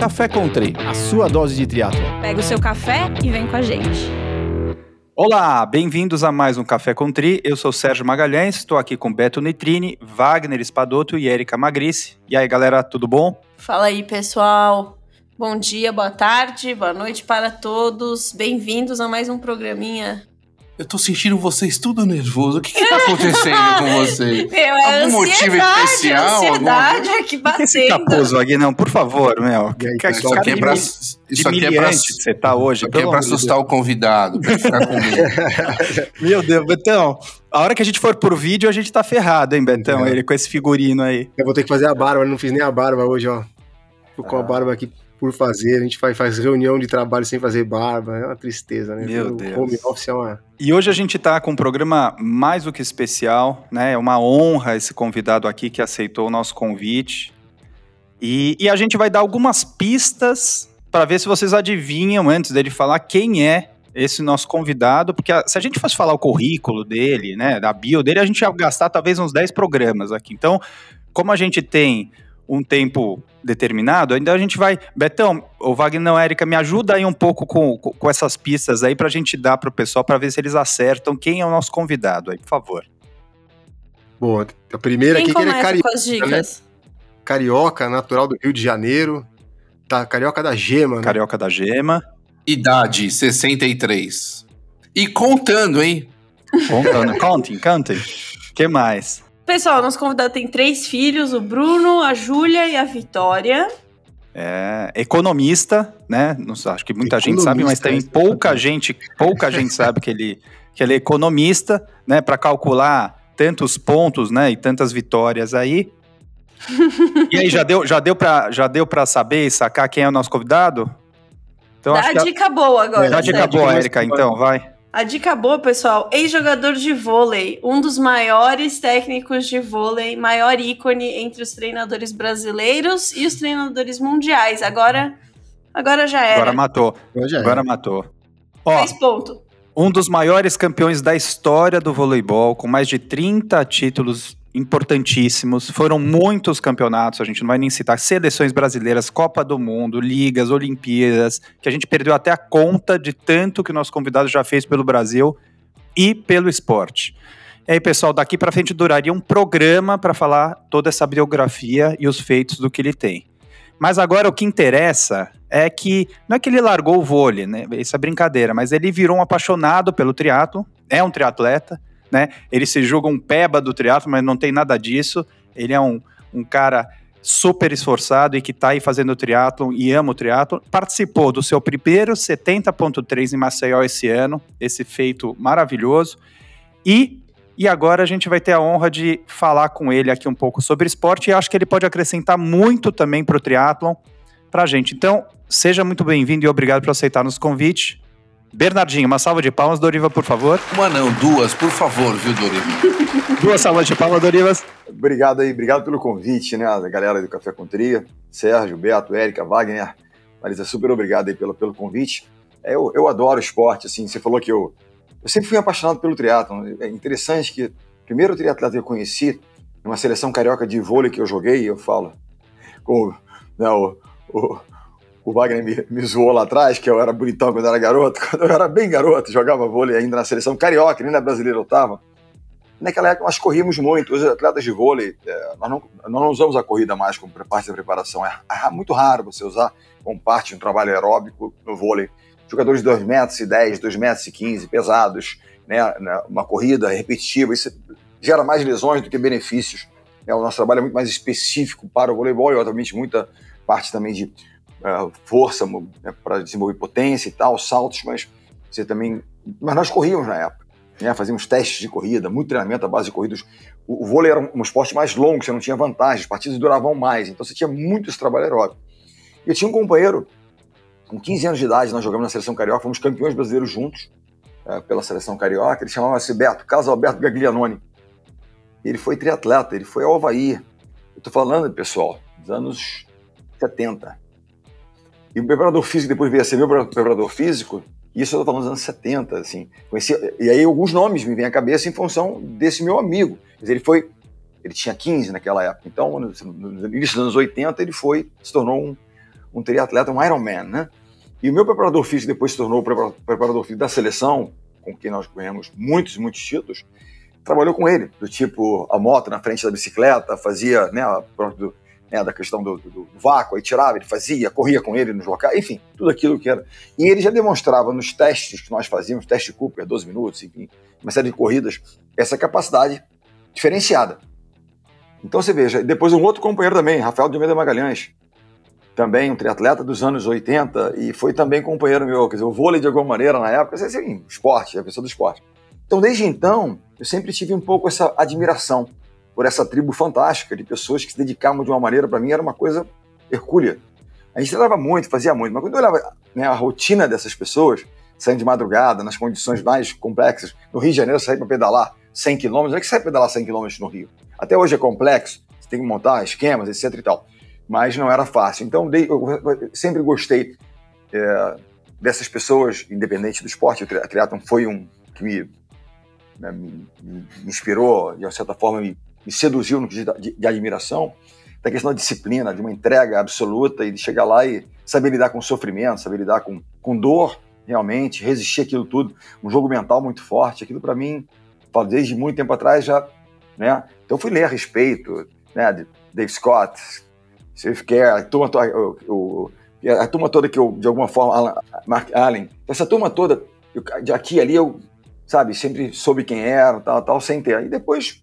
Café Country, a sua dose de triatlo. Pega o seu café e vem com a gente. Olá, bem-vindos a mais um Café com Tri. Eu sou Sérgio Magalhães, estou aqui com Beto Nitrini, Wagner Espadoto e Erika Magrice. E aí, galera, tudo bom? Fala aí, pessoal. Bom dia, boa tarde, boa noite para todos. Bem-vindos a mais um programinha eu tô sentindo vocês tudo nervoso. O que que tá acontecendo com vocês? Meu, é Algum motivo especial? ansiedade alguma... aqui batendo. Esse capuz, Não, por favor, meu. Que, que, isso aqui é pra, isso aqui é pra, você tá hoje. Isso aqui é pra assustar Deus. o convidado, pra ficar com medo. meu Deus, Betão. A hora que a gente for por vídeo, a gente tá ferrado, hein, Betão? É. Ele com esse figurino aí. Eu vou ter que fazer a barba, eu não fiz nem a barba hoje, ó. Tô com a barba aqui por fazer, a gente faz, faz reunião de trabalho sem fazer barba, é uma tristeza, né? Meu o Deus. Home office é uma... E hoje a gente está com um programa mais do que especial, né? É uma honra esse convidado aqui que aceitou o nosso convite. E, e a gente vai dar algumas pistas para ver se vocês adivinham antes dele falar quem é esse nosso convidado, porque se a gente fosse falar o currículo dele, né, da bio dele, a gente ia gastar talvez uns 10 programas aqui. Então, como a gente tem um tempo determinado, ainda a gente vai. Betão, o Wagner não, Érica, me ajuda aí um pouco com, com, essas pistas aí para a gente dar para o pessoal para ver se eles acertam quem é o nosso convidado aí, por favor. Bom, a primeira quem aqui que ele é carioca, né? Carioca, natural do Rio de Janeiro. Tá, carioca da Gema, né? Carioca da Gema. Idade, 63. E contando, hein? Contando, contem, contem. O que mais? Pessoal, nosso convidado tem três filhos: o Bruno, a Júlia e a Vitória. É, economista, né? Não, acho que muita economista, gente sabe, mas tem pouca gente, pouca gente sabe que ele, que ele é economista, né? Para calcular tantos pontos, né? E tantas vitórias aí. e aí já deu, já deu para já deu para saber e sacar quem é o nosso convidado? Então, Dá a dica boa agora. Dá a dica boa, Érica, então, vai. A dica boa, pessoal, ex-jogador de vôlei, um dos maiores técnicos de vôlei, maior ícone entre os treinadores brasileiros e os treinadores mundiais. Agora, agora já era. Agora matou. Agora matou. Ó, Fez ponto. Um dos maiores campeões da história do voleibol, com mais de 30 títulos importantíssimos. Foram muitos campeonatos, a gente não vai nem citar seleções brasileiras, Copa do Mundo, ligas, Olimpíadas, que a gente perdeu até a conta de tanto que o nosso convidado já fez pelo Brasil e pelo esporte. E aí, pessoal, daqui para frente duraria um programa para falar toda essa biografia e os feitos do que ele tem. Mas agora o que interessa é que não é que ele largou o vôlei, né? Isso é brincadeira, mas ele virou um apaixonado pelo triatlo, é um triatleta, né? Ele se julga um peba do triatlo, mas não tem nada disso. Ele é um, um cara super esforçado e que está aí fazendo triatlo e ama o triatlo. Participou do seu primeiro 70.3 em Maceió esse ano, esse feito maravilhoso. E, e agora a gente vai ter a honra de falar com ele aqui um pouco sobre esporte e acho que ele pode acrescentar muito também para o triatlon para a gente. Então, seja muito bem-vindo e obrigado por aceitar nosso convite. Bernardinho, uma salva de palmas, Doriva, por favor. Uma não, duas, por favor, viu, Doriva? duas salvas de palmas, Dorivas. Obrigado aí, obrigado pelo convite, né, a galera do Café com Tria, Sérgio, Beto, Érica, Wagner, Marisa, super obrigado aí pelo, pelo convite. É, eu, eu adoro esporte, assim, você falou que eu, eu sempre fui apaixonado pelo triatlon. É interessante que o primeiro triatleta que eu conheci, numa seleção carioca de vôlei que eu joguei, eu falo, com né, o, o o Wagner me, me zoou lá atrás, que eu era bonitão quando eu era garoto. Quando eu era bem garoto, jogava vôlei ainda na seleção carioca, nem na brasileira eu tava. Naquela época nós corríamos muito. Os atletas de vôlei, é, nós, não, nós não usamos a corrida mais como parte da preparação. É, é muito raro você usar como parte de um trabalho aeróbico no vôlei. Jogadores de 2 metros e 10, 2 metros e 15, pesados, né, né, uma corrida repetitiva, isso gera mais lesões do que benefícios. É, o nosso trabalho é muito mais específico para o voleibol e, obviamente, muita parte também de força né, para desenvolver potência e tal, saltos, mas você também. Mas nós corríamos na época, né? Fazíamos testes de corrida, muito treinamento à base de corridas. O, o vôlei era um, um, esporte mais longo, você não tinha vantagem, as partidas duravam mais, então você tinha muito esse trabalho aeróbico. E eu tinha um companheiro, com 15 anos de idade, nós jogamos na seleção carioca, fomos campeões brasileiros juntos uh, pela seleção carioca. Ele chamava-se Beto, Carlos Alberto Gaglianoni. Ele foi triatleta, ele foi ao Havaí. Eu estou falando, pessoal, dos anos 70. E o preparador físico depois veio a ser meu preparador físico, isso eu estou falando dos anos 70, assim. Conheci, e aí alguns nomes me vêm à cabeça em função desse meu amigo. Mas ele foi, ele tinha 15 naquela época, então no, no início dos anos 80 ele foi, se tornou um, um triatleta, um Ironman, né? E o meu preparador físico depois se tornou o preparador físico da seleção, com quem nós ganhamos muitos, muitos títulos, trabalhou com ele, do tipo a moto na frente da bicicleta, fazia, né, a né, da questão do, do, do, vácuo, aí tirava, ele fazia, corria com ele nos locais, enfim, tudo aquilo que era. E ele já demonstrava nos testes que nós fazíamos, teste Cooper, 12 minutos, enfim, uma série de corridas, essa capacidade diferenciada. Então você veja, depois um outro companheiro também, Rafael de Almeida Magalhães, também um triatleta dos anos 80 e foi também companheiro meu, quer dizer, o vôlei de alguma maneira na época, assim, esporte, a pessoa do esporte. Então desde então, eu sempre tive um pouco essa admiração por essa tribo fantástica de pessoas que se dedicavam de uma maneira, para mim era uma coisa hercúlea. A gente trabalhava muito, fazia muito, mas quando eu olhava né, a rotina dessas pessoas, saindo de madrugada, nas condições mais complexas, no Rio de Janeiro, sair para pedalar 100 km, não é que sai pedalar 100 km no Rio. Até hoje é complexo, você tem que montar esquemas, etc e tal mas não era fácil. Então, eu sempre gostei é, dessas pessoas, independente do esporte. O triatlon foi um que me, né, me, me, inspirou, de certa forma, me, me seduziu no de, de, de admiração, da questão da disciplina, de uma entrega absoluta e de chegar lá e saber lidar com sofrimento, saber lidar com, com dor, realmente, resistir aquilo tudo. Um jogo mental muito forte. Aquilo, para mim, desde muito tempo atrás já. Né? Então, fui ler a respeito, né, de Dave Scott, Steve Kerr, a turma, a turma toda que eu, de alguma forma, Alan, Mark Allen, essa turma toda, eu, de aqui ali, eu, sabe, sempre soube quem era, tal, tal, sem ter. E depois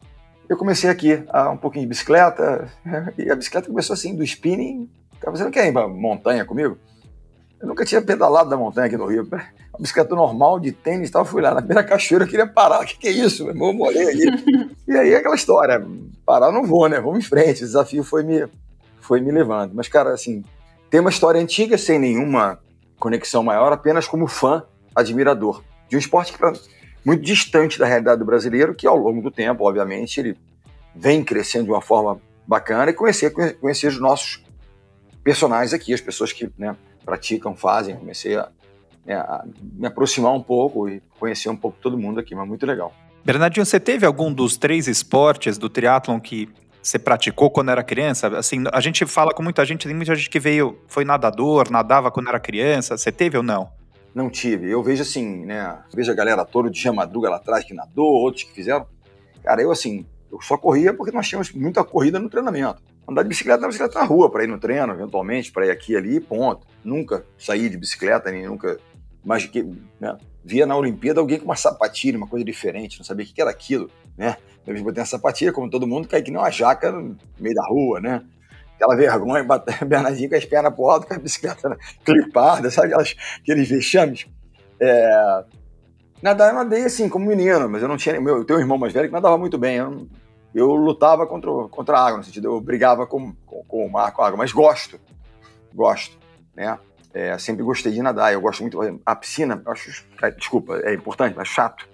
eu comecei aqui, a um pouquinho de bicicleta, e a bicicleta começou assim, do spinning. Você não quer ir pra montanha comigo? Eu nunca tinha pedalado da montanha aqui no Rio. Uma bicicleta normal de tênis, tal, fui lá na primeira cachoeira, eu queria parar. O que, que é isso? Eu molhei aí. e aí aquela história, parar não vou, né? Vamos em frente. O desafio foi me, foi me levando. Mas, cara, assim, tem uma história antiga sem nenhuma conexão maior, apenas como fã, admirador. De um esporte que, pra, muito distante da realidade do brasileiro, que ao longo do tempo, obviamente, ele vem crescendo de uma forma bacana e conhecer, conhecer os nossos personagens aqui, as pessoas que né, praticam, fazem. Comecei a, né, a me aproximar um pouco e conhecer um pouco todo mundo aqui, mas muito legal. Bernardinho, você teve algum dos três esportes do triatlon que você praticou quando era criança? Assim, a gente fala com muita gente, tem muita gente que veio, foi nadador, nadava quando era criança. Você teve ou não? Não tive. Eu vejo assim, né? Vejo a galera toda de Madruga lá atrás que nadou, outros que fizeram. Cara, eu assim, eu só corria porque nós tínhamos muita corrida no treinamento. Andar de bicicleta na bicicleta na rua, para ir no treino, eventualmente, para ir aqui ali, ponto. Nunca saí de bicicleta, nem nunca. Mas que, né? Via na Olimpíada alguém com uma sapatilha, uma coisa diferente, não sabia o que era aquilo, né? Eu botei uma sapatilha, como todo mundo, caí que nem uma jaca no meio da rua, né? Aquela vergonha, Bernardinho com as pernas pro alto, com a bicicleta clipada, sabe? Aquelas, aqueles vexames. É... Nadar, eu nadei assim, como menino, mas eu não tinha. Meu, eu tenho um irmão mais velho que nadava muito bem. Eu, eu lutava contra, contra a água, no sentido, eu brigava com, com, com o mar, com a água, mas gosto. Gosto, né? É, sempre gostei de nadar, eu gosto muito. A piscina, acho. É, desculpa, é importante, mas chato.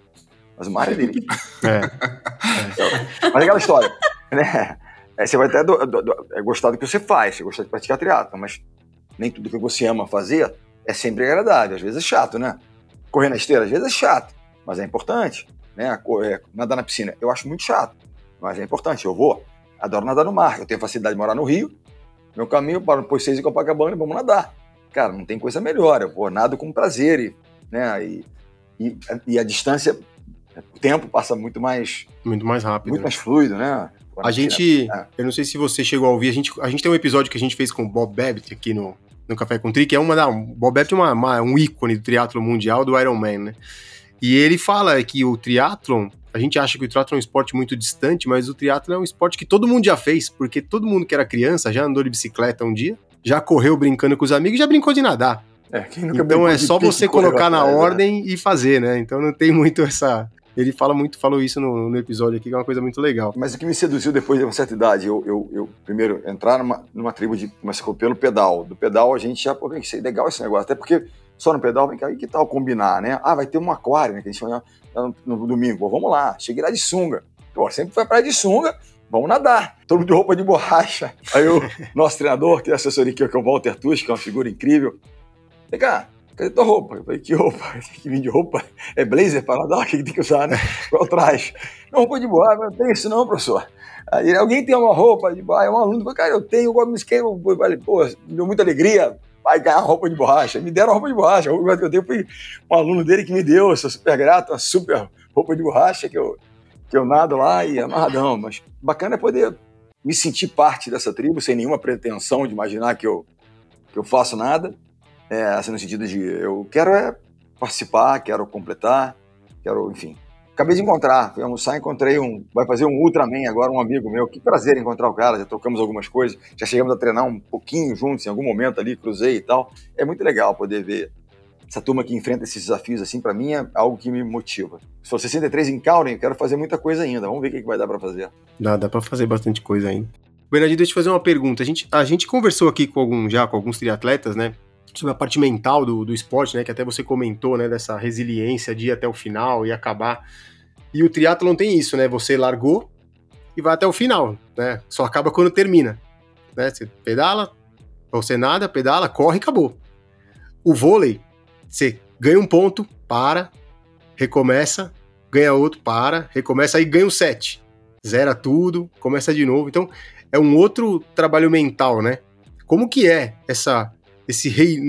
Mas o mar é dele. É. é. Mas é aquela história, né? É, você vai até do, do, do, é gostar do que você faz, você gosta de praticar triatlo, mas nem tudo que você ama fazer é sempre agradável. Às vezes é chato, né? Correr na esteira, às vezes é chato, mas é importante. Né? Correr, nadar na piscina, eu acho muito chato, mas é importante. Eu vou, adoro nadar no mar. Eu tenho facilidade de morar no Rio. Meu caminho para o Pois 6 e Copacabana e vamos nadar. Cara, não tem coisa melhor. Eu vou nado com prazer e, né? E, e, e a distância o tempo passa muito mais. Muito mais rápido. Muito mais fluido, né? A gente. É. Eu não sei se você chegou a ouvir, a gente, a gente tem um episódio que a gente fez com o Bob Babbitt aqui no, no Café com Tri, que é uma da. Bob Babbitt é uma, uma, um ícone do triatlo mundial do Ironman, né? E ele fala que o triatlon, a gente acha que o triatlon é um esporte muito distante, mas o triatlon é um esporte que todo mundo já fez, porque todo mundo que era criança já andou de bicicleta um dia, já correu brincando com os amigos, já brincou de nadar. É, então é só você colocar na né? ordem e fazer, né? Então não tem muito essa ele fala muito, falou isso no, no, episódio aqui, que é uma coisa muito legal. Mas o que me seduziu depois de uma certa idade, eu, eu, eu primeiro, entrar numa, numa tribo de. Começou pelo pedal. Do pedal a gente já, pô, que legal esse negócio. Até porque só no pedal, vem cá, e que tal combinar, né? Ah, vai ter um aquário, né? Que a gente foi no, no, domingo. Pô, vamos lá, cheguei lá de sunga. Pô, sempre foi praia de sunga, vamos nadar. Todo mundo de roupa de borracha. Aí o nosso treinador, que é assessoria aqui, que é o Walter Tusk, que é uma figura incrível. Vem cá, cadê tua roupa? Eu falei, que roupa? Tem que vir de roupa? É blazer para nadar? O que tem que usar, né? Qual traje? Não, roupa de boa, não tem isso não, professor. Aí alguém tem uma roupa de boa, é um aluno, cara, eu tenho, eu me esquema, falei, pô, me deu muita alegria vai ganhar roupa de borracha. Me deram roupa de borracha. A roupa que eu dei foi um aluno dele que me deu. Eu sou super grato, uma super roupa de borracha que eu, que eu nado lá e amarradão. Mas bacana é poder me sentir parte dessa tribo sem nenhuma pretensão de imaginar que eu, que eu faço nada. É, assim, no sentido de eu quero é participar, quero completar, quero, enfim. Acabei de encontrar, fui almoçar, encontrei um. Vai fazer um Ultraman agora, um amigo meu. Que prazer encontrar o cara, já trocamos algumas coisas, já chegamos a treinar um pouquinho juntos em algum momento ali, cruzei e tal. É muito legal poder ver essa turma que enfrenta esses desafios assim, para mim é algo que me motiva. Sou 63 em Cauren, quero fazer muita coisa ainda. Vamos ver o que, que vai dar para fazer. Dá, dá para fazer bastante coisa ainda. Bernardinho, deixa eu te fazer uma pergunta. A gente, a gente conversou aqui com algum, já com alguns triatletas, né? Sobre a parte mental do, do esporte, né? Que até você comentou, né? Dessa resiliência de ir até o final e acabar. E o triatlon tem isso, né? Você largou e vai até o final, né? Só acaba quando termina. Né? Você pedala, você nada, pedala, corre e acabou. O vôlei, você ganha um ponto, para, recomeça, ganha outro, para, recomeça, aí ganha um set. Zera tudo, começa de novo. Então, é um outro trabalho mental, né? Como que é essa esse, rei,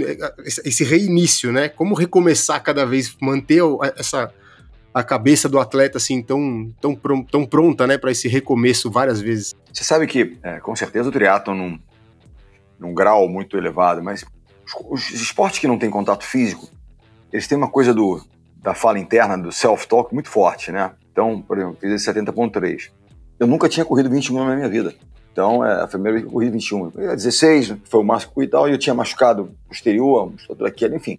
esse reinício, né? Como recomeçar cada vez, manter essa a cabeça do atleta assim tão, tão, tão pronta, né, para esse recomeço várias vezes. Você sabe que, é, com certeza, o triatlon num, num grau muito elevado, mas os, os esportes que não têm contato físico, eles têm uma coisa do, da fala interna, do self-talk muito forte, né? Então, por exemplo, fiz esse 70.3. Eu nunca tinha corrido 21 na minha vida. Então, é, a primeira vez que eu corri 21. Eu 16, foi o máximo e tal, e eu tinha machucado posterior, musculatura aqui, enfim.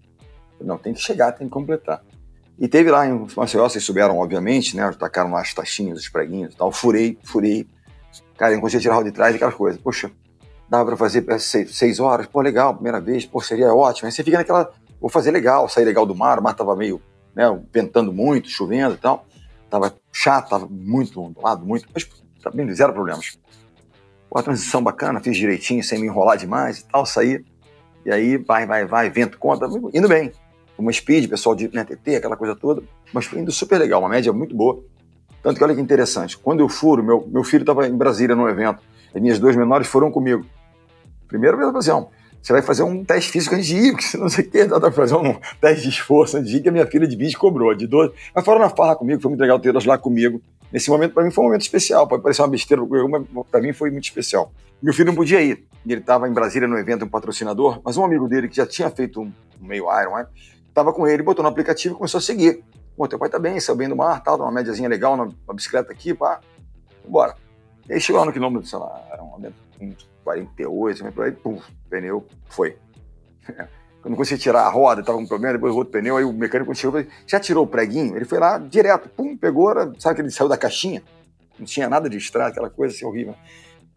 Não, tem que chegar, tem que completar. E teve lá em Maceió, vocês souberam, obviamente, né? Tacaram lá as taxinhas, os preguinhos e tal. Furei, furei. Cara, eu não conseguia tirar o de trás e aquelas coisas. Poxa, dava pra fazer seis, seis horas. Pô, legal, primeira vez. Pô, seria ótimo. Aí você fica naquela, vou fazer legal, sair legal do mar. O mar tava meio, né, ventando muito, chovendo e tal. Tava chato, tava muito ondulado, muito. Mas tá bem, zero problemas. Pô, transição bacana, fiz direitinho, sem me enrolar demais e tal, saí. E aí, vai, vai, vai, vento conta, indo bem uma speed, pessoal de né, TT, aquela coisa toda, mas foi indo super legal, uma média muito boa. Tanto que olha que interessante, quando eu furo, meu, meu filho estava em Brasília no evento, as minhas duas menores foram comigo. Primeiro, falei assim, você vai fazer um teste físico antes de ir, porque você não sei o que, dá para fazer um teste de esforço antes de ir, que a minha filha de 20 cobrou, de 12. Mas foram na farra comigo, foi muito legal ter elas lá comigo. Nesse momento, para mim, foi um momento especial. Pode parecer uma besteira, mas para mim foi muito especial. Meu filho não podia ir. Ele estava em Brasília no evento, um patrocinador, mas um amigo dele que já tinha feito um meio Iron, né? Tava com ele, botou no aplicativo e começou a seguir. Pô, teu pai tá bem, saiu bem do mar, tal, dá uma médiazinha legal na, bicicleta aqui, pá. Vambora. E aí chegou lá no quilômetro, sei lá, era um 48, por aí, pum, pneu, foi. Quando não conseguia tirar a roda, tava com problema, depois o outro pneu, aí o mecânico chegou e já tirou o preguinho? Ele foi lá direto, pum, pegou, sabe que ele saiu da caixinha? Não tinha nada de estrada, aquela coisa assim horrível.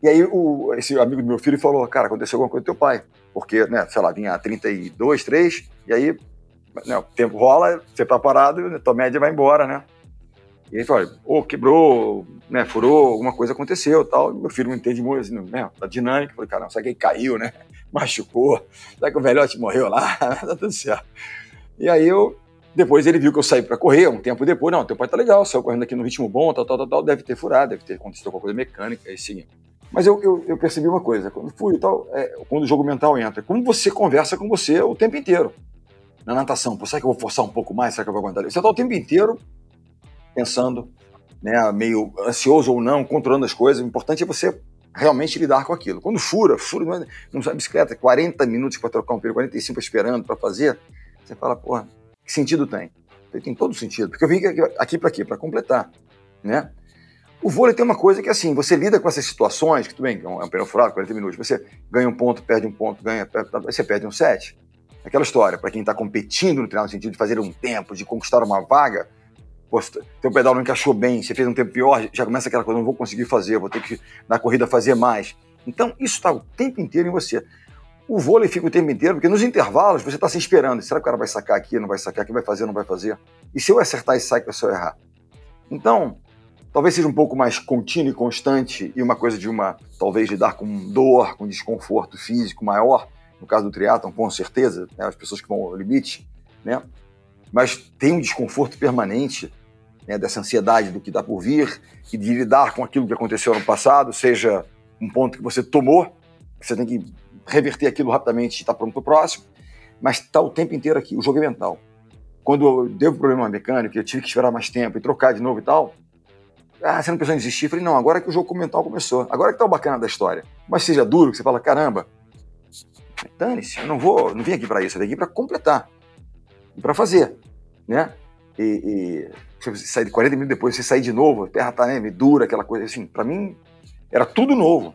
E aí o, esse amigo do meu filho falou, cara, aconteceu alguma coisa com teu pai. Porque, né, sei lá, vinha 32, 3, e aí né, o tempo rola, você tá parado, tua média vai embora, né? E aí fala, oh, quebrou, né, furou, alguma coisa aconteceu tal. Meu filho não entende muito, assim, né, da dinâmica. Falei, cara, será que ele caiu, né? Machucou? Será que o velhote morreu lá? tá tudo certo. E aí eu, depois ele viu que eu saí para correr, um tempo depois, não, teu pai tá legal, saiu correndo aqui no ritmo bom, tal, tal, tal, tal, deve ter furado, deve ter acontecido alguma coisa mecânica, aí sim. Mas eu, eu, eu, percebi uma coisa, quando fui tal, é, quando o jogo mental entra, como você conversa com você o tempo inteiro na natação, Pô, será que eu vou forçar um pouco mais? Será que eu vou aguentar? Você está o tempo inteiro pensando, né, meio ansioso ou não, controlando as coisas. O importante é você realmente lidar com aquilo. Quando fura, fura, não, é, não bicicleta, 40 minutos para trocar um pneu, 45 esperando para fazer, você fala, porra, que sentido tem? Tem todo sentido, porque eu vim aqui para quê? Para completar, né? O vôlei tem uma coisa que, assim, você lida com essas situações, que tudo bem, é um é pneu furado, 40 minutos, você ganha um ponto, perde um ponto, ganha, você perde um set. Aquela história, para quem está competindo no treinamento no sentido de fazer um tempo, de conquistar uma vaga, pô, teu pedal não encaixou bem, você fez um tempo pior, já começa aquela coisa, não vou conseguir fazer, vou ter que na corrida fazer mais. Então, isso está o tempo inteiro em você. O vôlei fica o tempo inteiro, porque nos intervalos você está se esperando. Será que o cara vai sacar aqui, não vai sacar aqui, vai fazer, não vai fazer? E se eu acertar esse saque, se eu errar? Então, talvez seja um pouco mais contínuo e constante e uma coisa de uma, talvez, lidar com dor, com desconforto físico maior, no caso do triatlon, com certeza, né, as pessoas que vão ao limite, né? Mas tem um desconforto permanente né, dessa ansiedade do que dá por vir e de lidar com aquilo que aconteceu no passado, seja um ponto que você tomou, que você tem que reverter aquilo rapidamente e estar tá pronto para o próximo, mas está o tempo inteiro aqui. O jogo é mental. Quando deu problema mecânico, eu tive que esperar mais tempo e trocar de novo e tal, ah, você não pensou em desistir? Eu falei, não, agora que o jogo mental começou. Agora que tá o bacana da história. Mas seja duro, que você fala, caramba, dane-se, eu não vou, não vim aqui para isso, eu vim aqui para completar. E para fazer, né? E, e sair de 40 minutos depois, você sair de novo, a terra tá né, dura, aquela coisa assim. Para mim, era tudo novo.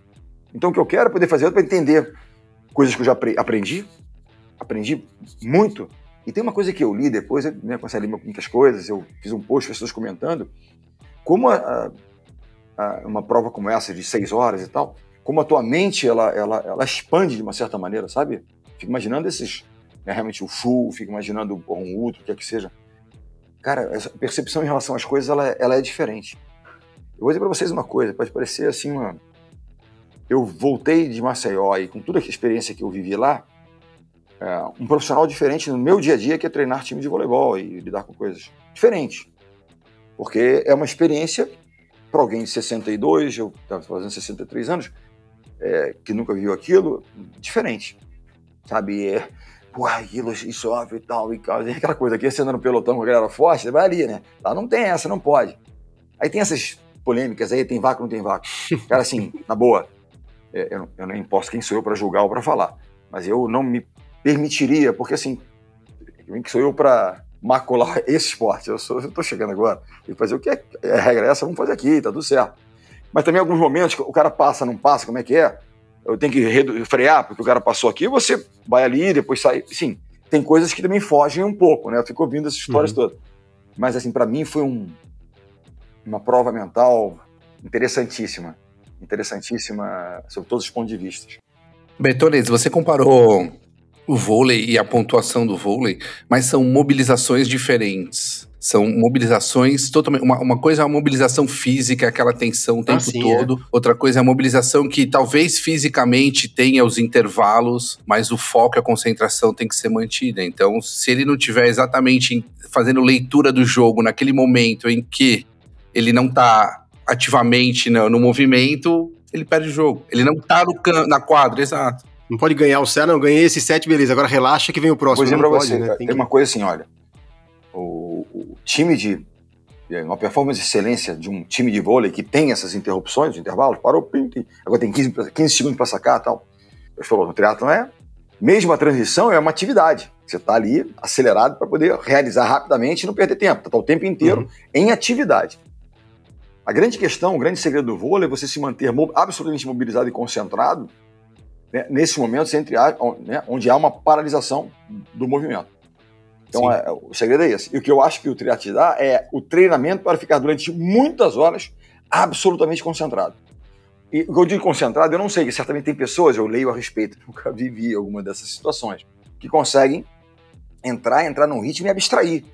Então o que eu quero é poder fazer para entender coisas que eu já aprendi, aprendi muito. E tem uma coisa que eu li depois, eu né, comecei ler muitas coisas, eu fiz um post, pessoas comentando, como a, a, uma prova como essa, de seis horas e tal, como a tua mente ela, ela, ela expande de uma certa maneira, sabe? Fico imaginando esses, né, realmente o Fu, fico imaginando um Ultra, o que é que seja. Cara, essa percepção em relação às coisas, ela, ela é diferente. Eu vou dizer para vocês uma coisa, pode parecer assim uma... Eu voltei de Maceió e com toda a experiência que eu vivi lá, é, um profissional diferente no meu dia a dia que é treinar time de voleibol e lidar com coisas diferentes. Porque é uma experiência para alguém de 62, eu estava fazendo 63 anos, é, que nunca viu aquilo, diferente. Sabe? É, pô, aquilo e sofre e tal, e aquela coisa aqui, você anda no pelotão com a galera forte, você vai ali, né? Lá não tem essa, não pode. Aí tem essas polêmicas aí, tem vácuo, não tem vácuo. Cara, assim, na boa, é, eu, eu nem posso quem sou eu para julgar ou para falar, mas eu não me permitiria, porque assim, quem sou eu para macular esse esporte. Eu estou chegando agora e fazer o que é, é regra essa, vamos fazer aqui, tá tudo certo. Mas também alguns momentos o cara passa, não passa, como é que é? Eu tenho que frear porque o cara passou aqui, você vai ali, depois sai. Sim, tem coisas que também fogem um pouco, né? Eu fico ouvindo essas histórias uhum. todas. Mas assim, para mim foi um, uma prova mental interessantíssima. Interessantíssima sob todos os pontos de vista. Bertolez, você comparou o vôlei e a pontuação do vôlei, mas são mobilizações diferentes. São mobilizações totalmente. Uma, uma coisa é a mobilização física, aquela tensão o ah, tempo ah, sim, todo. É. Outra coisa é a mobilização que talvez fisicamente tenha os intervalos, mas o foco e a concentração tem que ser mantida. Então, se ele não tiver exatamente fazendo leitura do jogo naquele momento em que ele não está ativamente no, no movimento, ele perde o jogo. Ele não está na quadra, exato. Não pode ganhar o set, não, ganhei esse set, beleza, agora relaxa que vem o próximo. Por exemplo, pra você, né? tem, tem que... uma coisa assim, olha, o, time de, uma performance de excelência de um time de vôlei que tem essas interrupções, intervalos, parou, pim, pim, agora tem 15, 15 segundos para sacar tal. Eu falou, no triatlo é, mesmo a transição é uma atividade. Você está ali acelerado para poder realizar rapidamente e não perder tempo. Está o tempo inteiro uhum. em atividade. A grande questão, o grande segredo do vôlei é você se manter absolutamente mobilizado e concentrado né, nesses momentos entre a, né, onde há uma paralisação do movimento. Então, é, o segredo é esse. E o que eu acho que o triatlo te dá é o treinamento para ficar durante muitas horas absolutamente concentrado. E o que eu digo concentrado, eu não sei, que certamente tem pessoas, eu leio a respeito, nunca vivi alguma dessas situações, que conseguem entrar, entrar num ritmo e abstrair.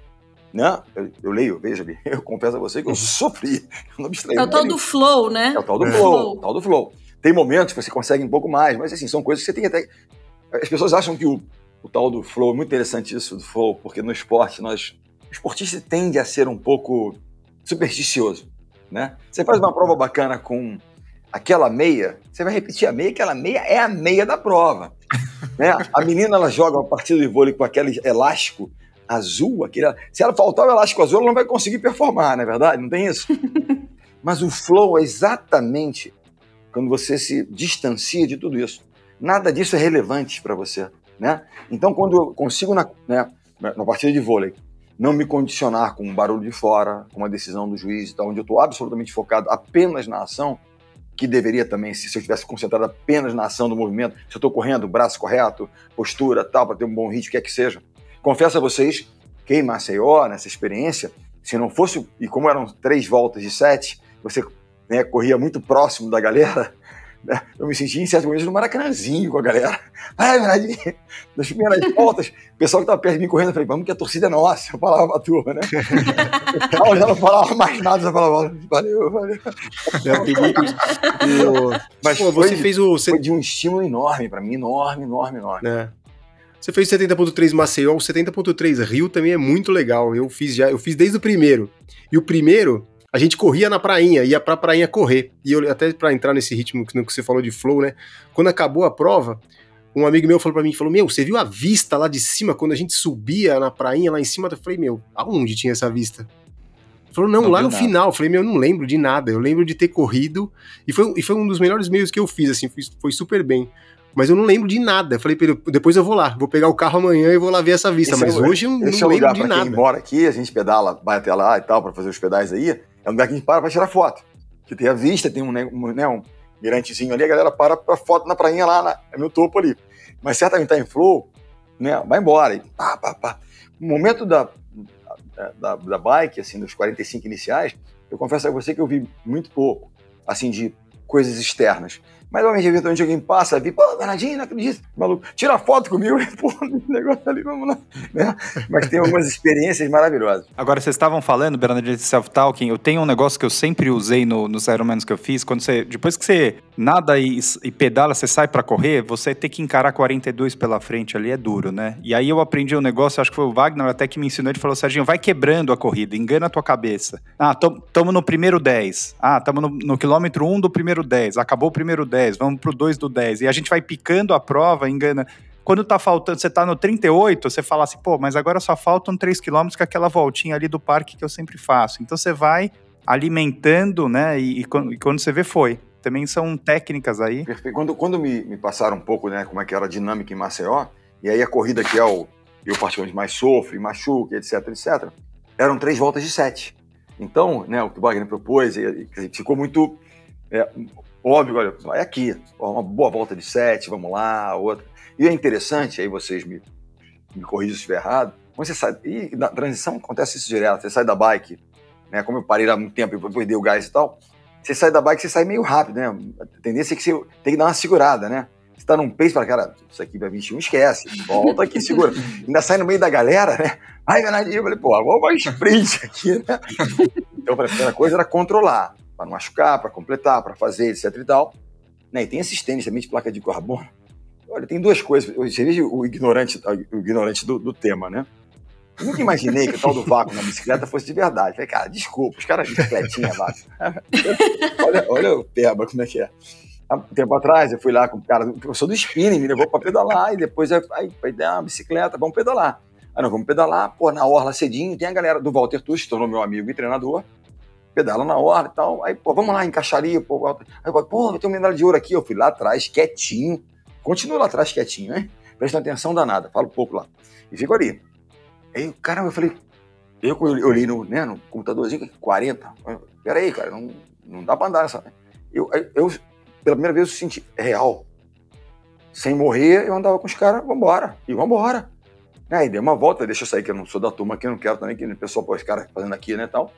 Né? Eu, eu leio, veja, eu confesso a você que eu sofri. Eu não abstraí. É o tal do flow, né? É o tal do é. flow, o tal do flow. Tem momentos que você consegue um pouco mais, mas assim, são coisas que você tem até. As pessoas acham que o, o tal do flow, muito interessante isso do flow, porque no esporte nós. O esportista tende a ser um pouco supersticioso, né? Você faz uma prova bacana com aquela meia, você vai repetir a meia, aquela meia é a meia da prova. né? A menina ela joga uma partida de vôlei com aquele elástico azul, aquele, se ela faltar o elástico azul, ela não vai conseguir performar, não é verdade? Não tem isso? Mas o flow é exatamente quando você se distancia de tudo isso. Nada disso é relevante para você, né? Então, quando eu consigo, na, né, na partida de vôlei, não me condicionar com um barulho de fora, com uma decisão do juiz, então, onde eu estou absolutamente focado apenas na ação, que deveria também, se eu tivesse concentrado apenas na ação do movimento, se eu estou correndo, braço correto, postura, tal, para ter um bom ritmo, quer que seja. Confesso a vocês que em Maceió, nessa experiência, se não fosse, e como eram três voltas de sete, você né, corria muito próximo da galera, eu me sentia em certos momentos no Maracanãzinho com a galera. Vai, Bernardinho, nas primeiras voltas, o pessoal que estava perto de mim correndo, eu falei, vamos que a torcida é nossa, eu falava pra turma, né? eu já não falava mais nada, eu falava, valeu, valeu. É, Mas Pô, você fez o... Foi de um estímulo enorme para mim, enorme, enorme, enorme. É. Você fez 70.3 Maceió, o 70.3 Rio também é muito legal. Eu fiz já, eu fiz desde o primeiro. E o primeiro, a gente corria na prainha, ia pra prainha correr. E eu, até para entrar nesse ritmo que você falou de flow, né? Quando acabou a prova, um amigo meu falou pra mim, falou, meu, você viu a vista lá de cima, quando a gente subia na prainha lá em cima? Eu falei, meu, aonde tinha essa vista? Ele falou, não, Não lá no nada. final. Eu falei, meu, eu não lembro de nada. Eu lembro de ter corrido. E foi, e foi um dos melhores meios que eu fiz, assim, foi, foi super bem. Mas eu não lembro de nada. Eu falei, depois eu vou lá. Vou pegar o carro amanhã e vou lá ver essa vista. Esse é Mas o- hoje eu não Esse é lembro lugar de nada. quem mora aqui, a gente pedala, vai até lá e tal, pra fazer os pedais aí. É um lugar que a gente para pra tirar foto. Que tem a vista, tem um, né, um, mirantezinho ali, a galera para pra foto na prainha lá, na, no topo ali. Mas certamente tá em flow, né? Vai embora. E pá, pá, pá. No momento da, da, da bike, assim, dos 45 iniciais, eu confesso a você que eu vi muito pouco, assim, de coisas externas. Mas, obviamente, eventualmente alguém passa, vi, pô, Bernardinho, não acredito, maluco, tira foto comigo, pô, negócio ali, vamos lá. Né? Mas tem algumas experiências maravilhosas. Agora, vocês estavam falando, Bernadette, de self-talking. Eu tenho um negócio que eu sempre usei no, nos Ironmans que eu fiz. Quando você, depois que você nada e, e pedala, você sai pra correr, você ter que encarar 42 pela frente ali é duro, né? E aí eu aprendi um negócio, acho que foi o Wagner até que me ensinou. Ele falou, Serginho, vai quebrando a corrida, engana a tua cabeça. Ah, tamo no primeiro 10. Ah, tamo no, no quilômetro 1 do primeiro 10. Acabou o primeiro 10, vamos pro 2 do 10. E a gente vai picando a prova, engana quando tá faltando, você tá no 38, você fala assim, pô, mas agora só faltam 3 km com aquela voltinha ali do parque que eu sempre faço. Então você vai alimentando, né? E, e quando, e quando você vê, foi. Também são técnicas aí. Perfeito. Quando, quando me, me passaram um pouco, né, como é que era a dinâmica em Maceió, e aí a corrida que é o eu particularmente mais sofro, e machuca, etc, etc, eram três voltas de sete. Então, né, o que o Wagner propôs, e- e, ficou muito é, óbvio, olha, vai aqui, uma boa volta de sete, vamos lá, outra. E é interessante, aí vocês me, me corrigem se estiver errado, quando você sai, e na transição acontece isso direto, você sai da bike, né, como eu parei lá há muito tempo e dei o gás e tal, você sai da bike, você sai meio rápido, né? A tendência é que você tem que dar uma segurada, né? Você tá num pace para cara, isso aqui vai 21, esquece. Volta aqui, segura. Ainda sai no meio da galera, né? Ai, Bernardinho, eu falei, pô, agora vai sprint aqui, né? Então, a primeira coisa era controlar, para não machucar, para completar, para fazer, etc e tal. Né? E tem esses tênis também de placa de carbono. Olha, tem duas coisas. Você veja o ignorante, o ignorante do, do tema, né? Eu nunca imaginei que o tal do vácuo na bicicleta fosse de verdade. Falei, cara, desculpa, os caras bicicletinha, vácuo. olha, olha o Peba, como é que é. Há um tempo atrás, eu fui lá com o cara, o professor do spinning, me levou para pedalar, e depois aí, aí, deu uma bicicleta, vamos pedalar. Aí nós vamos pedalar, pô, na orla cedinho, tem a galera do Walter Tuch, tornou meu amigo e treinador, pedala na orla e tal, aí, pô, vamos lá, encaixaria, pô, aí, pô, ter uma medalha de ouro aqui, eu fui lá atrás, quietinho, continuo lá atrás quietinho, hein? Prestando atenção danada, falo pouco lá, e fico ali. Aí, caramba, eu falei, eu olhei no, né, no computadorzinho, 40, peraí, cara, não, não dá pra andar nessa... Eu, eu, pela primeira vez, eu senti real. Sem morrer, eu andava com os caras, vambora, e vambora. Aí dei uma volta, deixa eu sair, que eu não sou da turma aqui, eu não quero também que o pessoal, pô, os caras fazendo aqui, né, tal.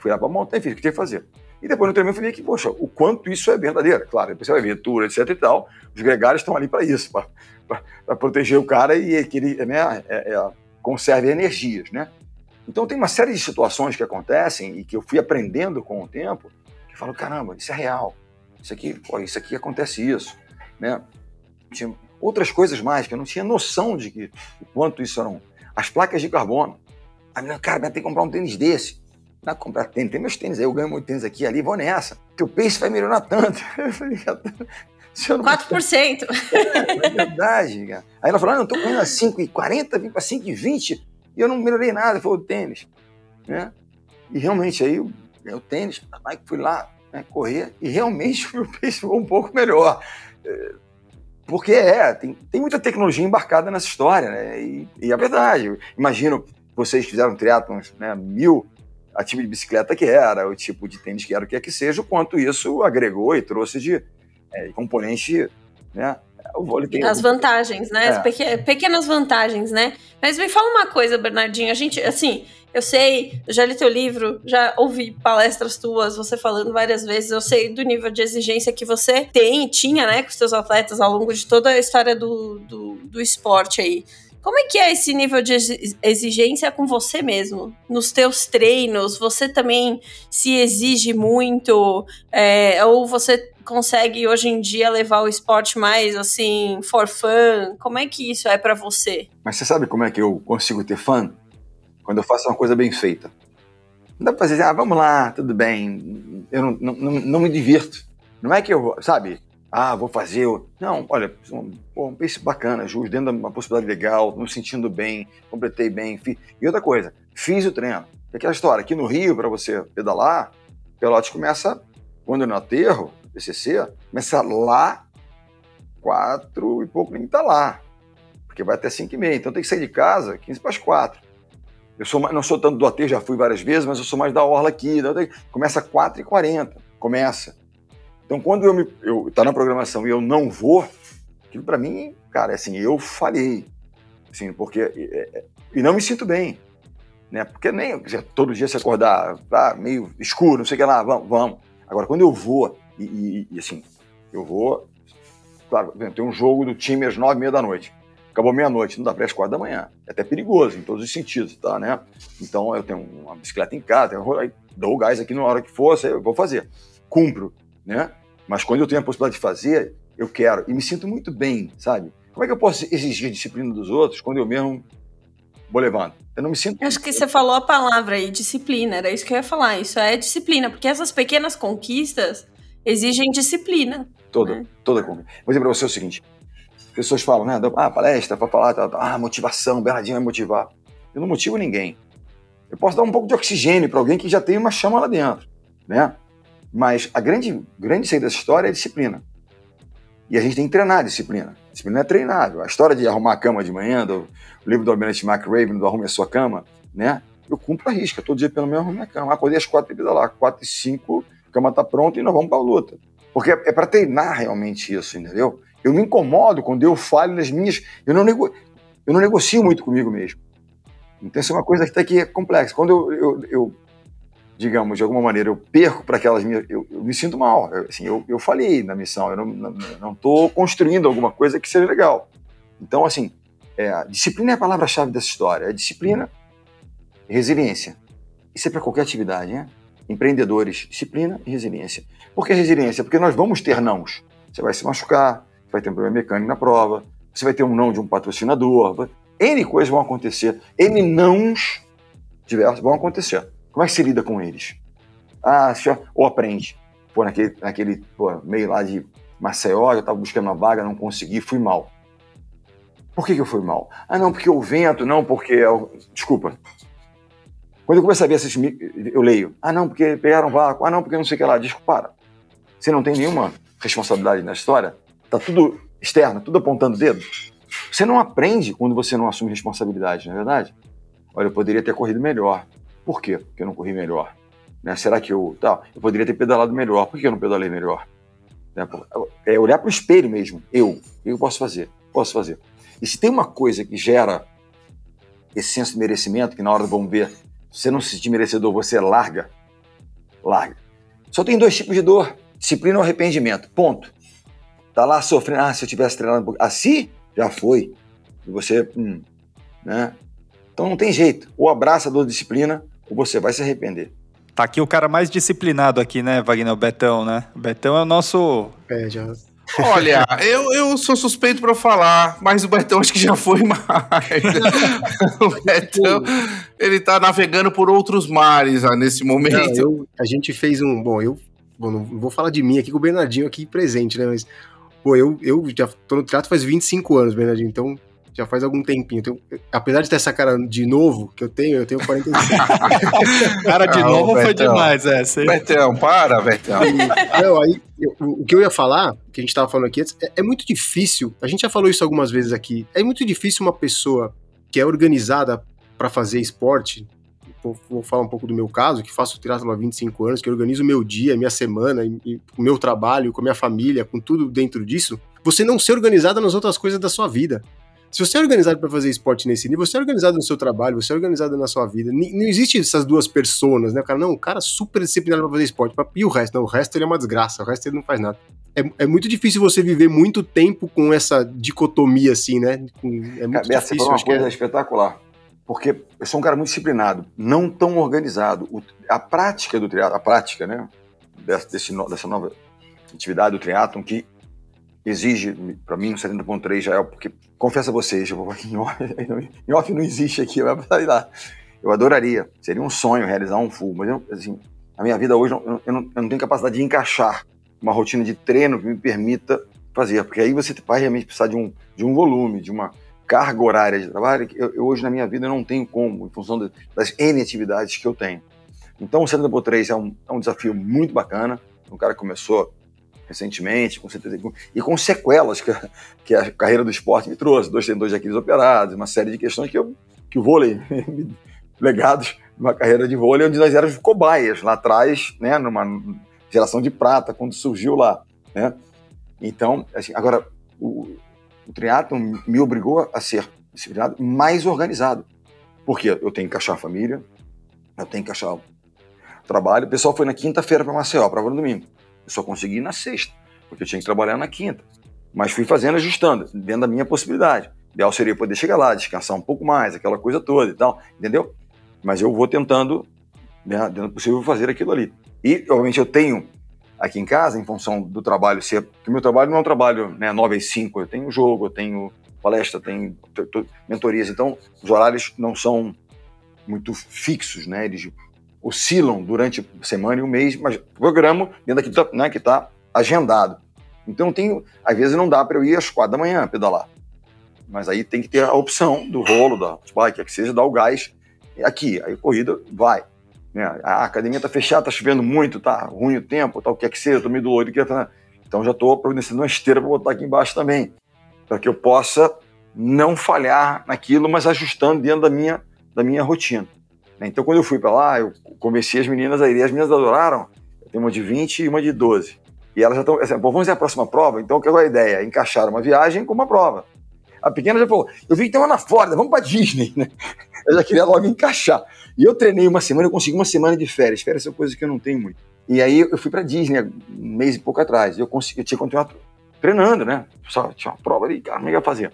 Fui lá pra montanha, fiz o que tinha que fazer. E depois no treinamento eu falei que, poxa, o quanto isso é verdadeiro. Claro, depois você vai ver etc e tal. Os gregários estão ali para isso, para proteger o cara e que ele né, é, é, conserve energias, né? Então tem uma série de situações que acontecem e que eu fui aprendendo com o tempo, que eu falo, caramba, isso é real. Isso aqui, pô, isso aqui acontece isso, né? Tinha outras coisas mais que eu não tinha noção de que o quanto isso eram. As placas de carbono. A cara, tem que comprar um tênis desse. Não, comprar tênis, tem meus tênis aí, eu ganho muito tênis aqui ali, vou nessa. Teu pace vai melhorar tanto. Eu falei, se eu não... 4%. É, é verdade, cara. Aí ela falou, ah, eu tô correndo a 5,40, vim pra 5,20 e eu não melhorei nada, foi o tênis. Né? E realmente aí eu, o tênis, aí fui lá né, correr e realmente o meu pace ficou um pouco melhor. Porque é, tem, tem muita tecnologia embarcada nessa história, né? E, e é verdade. Eu imagino vocês fizeram triatlons, né? Mil a tipo de bicicleta que era, o tipo de tênis que era, o que é que seja, o quanto isso agregou e trouxe de é, componente, né? O vôlei tem As vantagens, né? É. As peque- pequenas vantagens, né? Mas me fala uma coisa, Bernardinho. A gente, assim, eu sei, já li teu livro, já ouvi palestras tuas, você falando várias vezes. Eu sei do nível de exigência que você tem, tinha, né, com os seus atletas ao longo de toda a história do, do, do esporte aí. Como é que é esse nível de exi- exigência com você mesmo? Nos teus treinos, você também se exige muito? É, ou você consegue hoje em dia levar o esporte mais assim, for fun? Como é que isso é pra você? Mas você sabe como é que eu consigo ter fã? Quando eu faço uma coisa bem feita. Não dá pra fazer assim, ah, vamos lá, tudo bem. Eu não, não, não, não me divirto. Não é que eu, sabe? Ah, vou fazer. Não, olha, um, um pace bacana, justo, dentro de uma possibilidade legal, me sentindo bem, completei bem. Fi... E outra coisa, fiz o treino. E aquela história, aqui no Rio, para você pedalar, pelote começa, quando é no aterro, PCC, começa lá, quatro e pouco nem tá lá. Porque vai até cinco e meia. Então tem que sair de casa 15 para as quatro. Eu sou, não sou tanto do aterro, já fui várias vezes, mas eu sou mais da orla aqui. então Começa 4 e 40 começa. Então, quando eu me eu tá na programação e eu não vou, aquilo para mim, cara, assim, eu falhei, assim, porque é, é, e não me sinto bem, né? Porque nem dizer, todo dia se acordar, ah, meio escuro, não sei o que lá, vamos, vamos. Agora, quando eu vou e, e- e, assim, eu vou, claro, tem um jogo do time às nove e meia da noite. Acabou meia-noite, não dá para as quatro da manhã. É até perigoso em todos os sentidos, tá, né? Então eu tenho uma bicicleta em casa, eu aí dou o gás aqui na hora que for, eu vou fazer. Cumpro, né? Mas quando eu tenho a possibilidade de fazer, eu quero. E me sinto muito bem, sabe? Como é que eu posso exigir disciplina dos outros quando eu mesmo vou levando? Eu não me sinto. Acho que você falou a palavra aí, disciplina. Era isso que eu ia falar. Isso é disciplina, porque essas pequenas conquistas exigem disciplina. Toda, né? toda conversa. Vou dizer pra você o seguinte: as pessoas falam, né? Ah, palestra para falar, tá, tá, ah, motivação, Bernardinho vai motivar. Eu não motivo ninguém. Eu posso dar um pouco de oxigênio para alguém que já tem uma chama lá dentro, né? Mas a grande, grande saída dessa história é disciplina. E a gente tem que treinar a disciplina. A disciplina é treinável. A história de arrumar a cama de manhã, do o livro do Almirante McRaven, do Arrume a Sua Cama, né? Eu cumpro a risca. Todo dia pelo menos arrumo a cama. Acordei às quatro e lá, quatro e cinco, a cama tá pronta e nós vamos para a luta. Porque é, é para treinar realmente isso, entendeu? Eu me incomodo quando eu falho nas minhas. Eu não, nego, eu não negocio muito comigo mesmo. Então, isso é uma coisa que até que é complexa. Quando eu, eu, eu digamos, de alguma maneira, eu perco para aquelas minhas. Eu, eu me sinto mal. Eu, assim, eu, eu falhei na missão. Eu não estou construindo alguma coisa que seja legal. Então, assim, é, disciplina é a palavra-chave dessa história. É disciplina resiliência. Isso é para qualquer atividade, né? Empreendedores, disciplina e resiliência. Por que resiliência? Porque nós vamos ter nãos. Você vai se machucar, vai ter um problema mecânico na prova, você vai ter um não de um patrocinador. N coisas vão acontecer, N nãos diversos vão acontecer. Como é que se lida com eles? Ah, ou aprende. Pô, naquele, naquele pô, meio lá de Maceió, eu estava buscando uma vaga, não consegui, fui mal. Por que, que eu fui mal? Ah, não, porque o vento, não, porque. eu- Desculpa. Quando eu começo a ver esses. Eu leio. Ah, não, porque pegaram vácuo. Ah, não, porque não sei o que lá. Desculpa. Você não tem nenhuma responsabilidade na história? Tá tudo externo, tudo apontando o dedo? Você não aprende quando você não assume responsabilidade, não é verdade? Olha, eu poderia ter corrido melhor. Por quê? Porque eu não corri melhor. Né? Será que eu. Tal, eu poderia ter pedalado melhor. Por que eu não pedalei melhor? Né? É olhar para o espelho mesmo. Eu. O que eu posso fazer? Posso fazer. E se tem uma coisa que gera esse senso de merecimento, que na hora vamos ver, você não se sentir merecedor, você larga, larga. Só tem dois tipos de dor: disciplina ou arrependimento. Ponto. Tá lá sofrendo, ah, se eu tivesse treinado um pouco. Assim, já foi. E você, hum, né? Então não tem jeito. Ou abraça a dor de disciplina, ou você vai se arrepender. Tá aqui o cara mais disciplinado aqui, né, Wagner? O Betão, né? O Betão é o nosso. É, já. Olha, eu, eu sou suspeito pra falar, mas o Betão acho que já foi mais. o Betão, ele tá navegando por outros mares ah, nesse Não, momento. eu- a gente fez um. Bom, eu. Bom, não vou falar de mim aqui com o Bernardinho aqui presente, né? Mas, pô, eu, eu já tô no teatro faz 25 anos, Bernardinho, então já faz algum tempinho. Então, apesar de ter essa cara de novo que eu tenho, eu tenho 45. Cara de Ah, o novo foi Betão. demais, é. Você... Betão, para, Betão. Não, aí, eu- o que eu ia falar, que a gente tava falando aqui antes, é, é muito difícil, a gente já falou isso algumas vezes aqui, é muito difícil uma pessoa que é organizada para fazer esporte, vou, vou falar um pouco do meu caso, que faço triatlo há 25 anos, que organizo o meu dia, minha semana, o meu trabalho, com a minha família, com tudo dentro disso, você não ser organizada nas outras coisas da sua vida. Se você é organizado para fazer esporte nesse nível, você é organizado no seu trabalho, você é organizado na sua vida. Não existe essas duas personas, né? O cara, não, o cara é super disciplinado para fazer esporte. E o resto? Não, o resto ele é uma desgraça, o resto ele não faz nada. É, é muito difícil você viver muito tempo com essa dicotomia, assim, né? Com- é muito você difícil, uma acho que coisa é. espetacular. Porque eu sou um cara muito disciplinado, não tão organizado. O- a prática do triatlo, a prática, né? Desse no- dessa nova atividade do triatlon que exige, para mim, no 70.3 já é, porque, confesso a vocês, eu vou em off, em off não existe aqui, sair lá. Eu adoraria, seria um sonho realizar um full, mas eu, assim, a minha vida hoje, eu, eu não, eu não tenho capacidade de encaixar uma rotina de treino que me permita fazer, porque aí você vai realmente precisar de um, de um volume, de uma carga horária de trabalho que eu, eu hoje na minha vida não tenho como, em função de, das N atividades que eu tenho. Então o 70 por 3 é um, é um desafio muito bacana, um cara começou recentemente, com certeza, e com sequelas que a, que a carreira do esporte me trouxe, dois tendões de Aquiles operados, uma série de questões que, eu, que o vôlei, legados uma carreira de vôlei, onde nós éramos cobaias lá atrás, né, numa geração de prata, quando surgiu lá, né. Então, assim, agora, o, o triatlo me obrigou a ser disciplinado mais organizado. Porque eu tenho que encaixar a família, eu tenho que encaixar o trabalho. O pessoal foi na quinta-feira para Maceió, prova no domingo. Eu só consegui ir na sexta, porque eu tinha que trabalhar na quinta. Mas fui fazendo, ajustando, dentro da minha possibilidade. O ideal seria poder chegar lá, descansar um pouco mais, aquela coisa toda e tal, entendeu? Mas eu vou tentando, né, dentro do possível, fazer aquilo ali. E, obviamente, eu tenho aqui em casa, em função do trabalho ser. Porque o meu trabalho não é um trabalho né, 9 às 5, eu tenho jogo, eu tenho palestra, tenho mentorias, então os horários não são muito fixos, né? Eles oscilam durante a semana e o mês, mas programo dentro daquilo tá, né, que está agendado. Então tenho, às vezes não dá para eu ir às quatro da manhã pedalar, mas aí tem que ter a opção do rolo, da bike, que seja dar o gás aqui, aí a corrida vai. Né? A academia está fechada, está chovendo muito, tá ruim o tempo, tal, o que é que seja, estou meio dolorido, então já estou providenciando uma esteira para botar aqui embaixo também, para que eu possa não falhar naquilo, mas ajustando dentro da minha, da minha rotina. Né? Então, quando eu fui para lá, eu convenci as meninas a ir. As meninas adoraram. Eu tenho uma de 20 e uma de 12. E elas já estão. Assim, vamos fazer a próxima prova? Então, qual é a ideia? Encaixar uma viagem com uma prova. A pequena já falou: eu vi que tem uma na Flórida, vamos para Disney, né? Eu já queria logo encaixar. E eu treinei uma semana, eu consegui uma semana de férias. Férias são coisas que eu não tenho muito. E aí eu fui para Disney um mês e pouco atrás. Eu, consegui, eu tinha continuado treinando, né? Só tinha uma prova ali, cara, não ia fazer.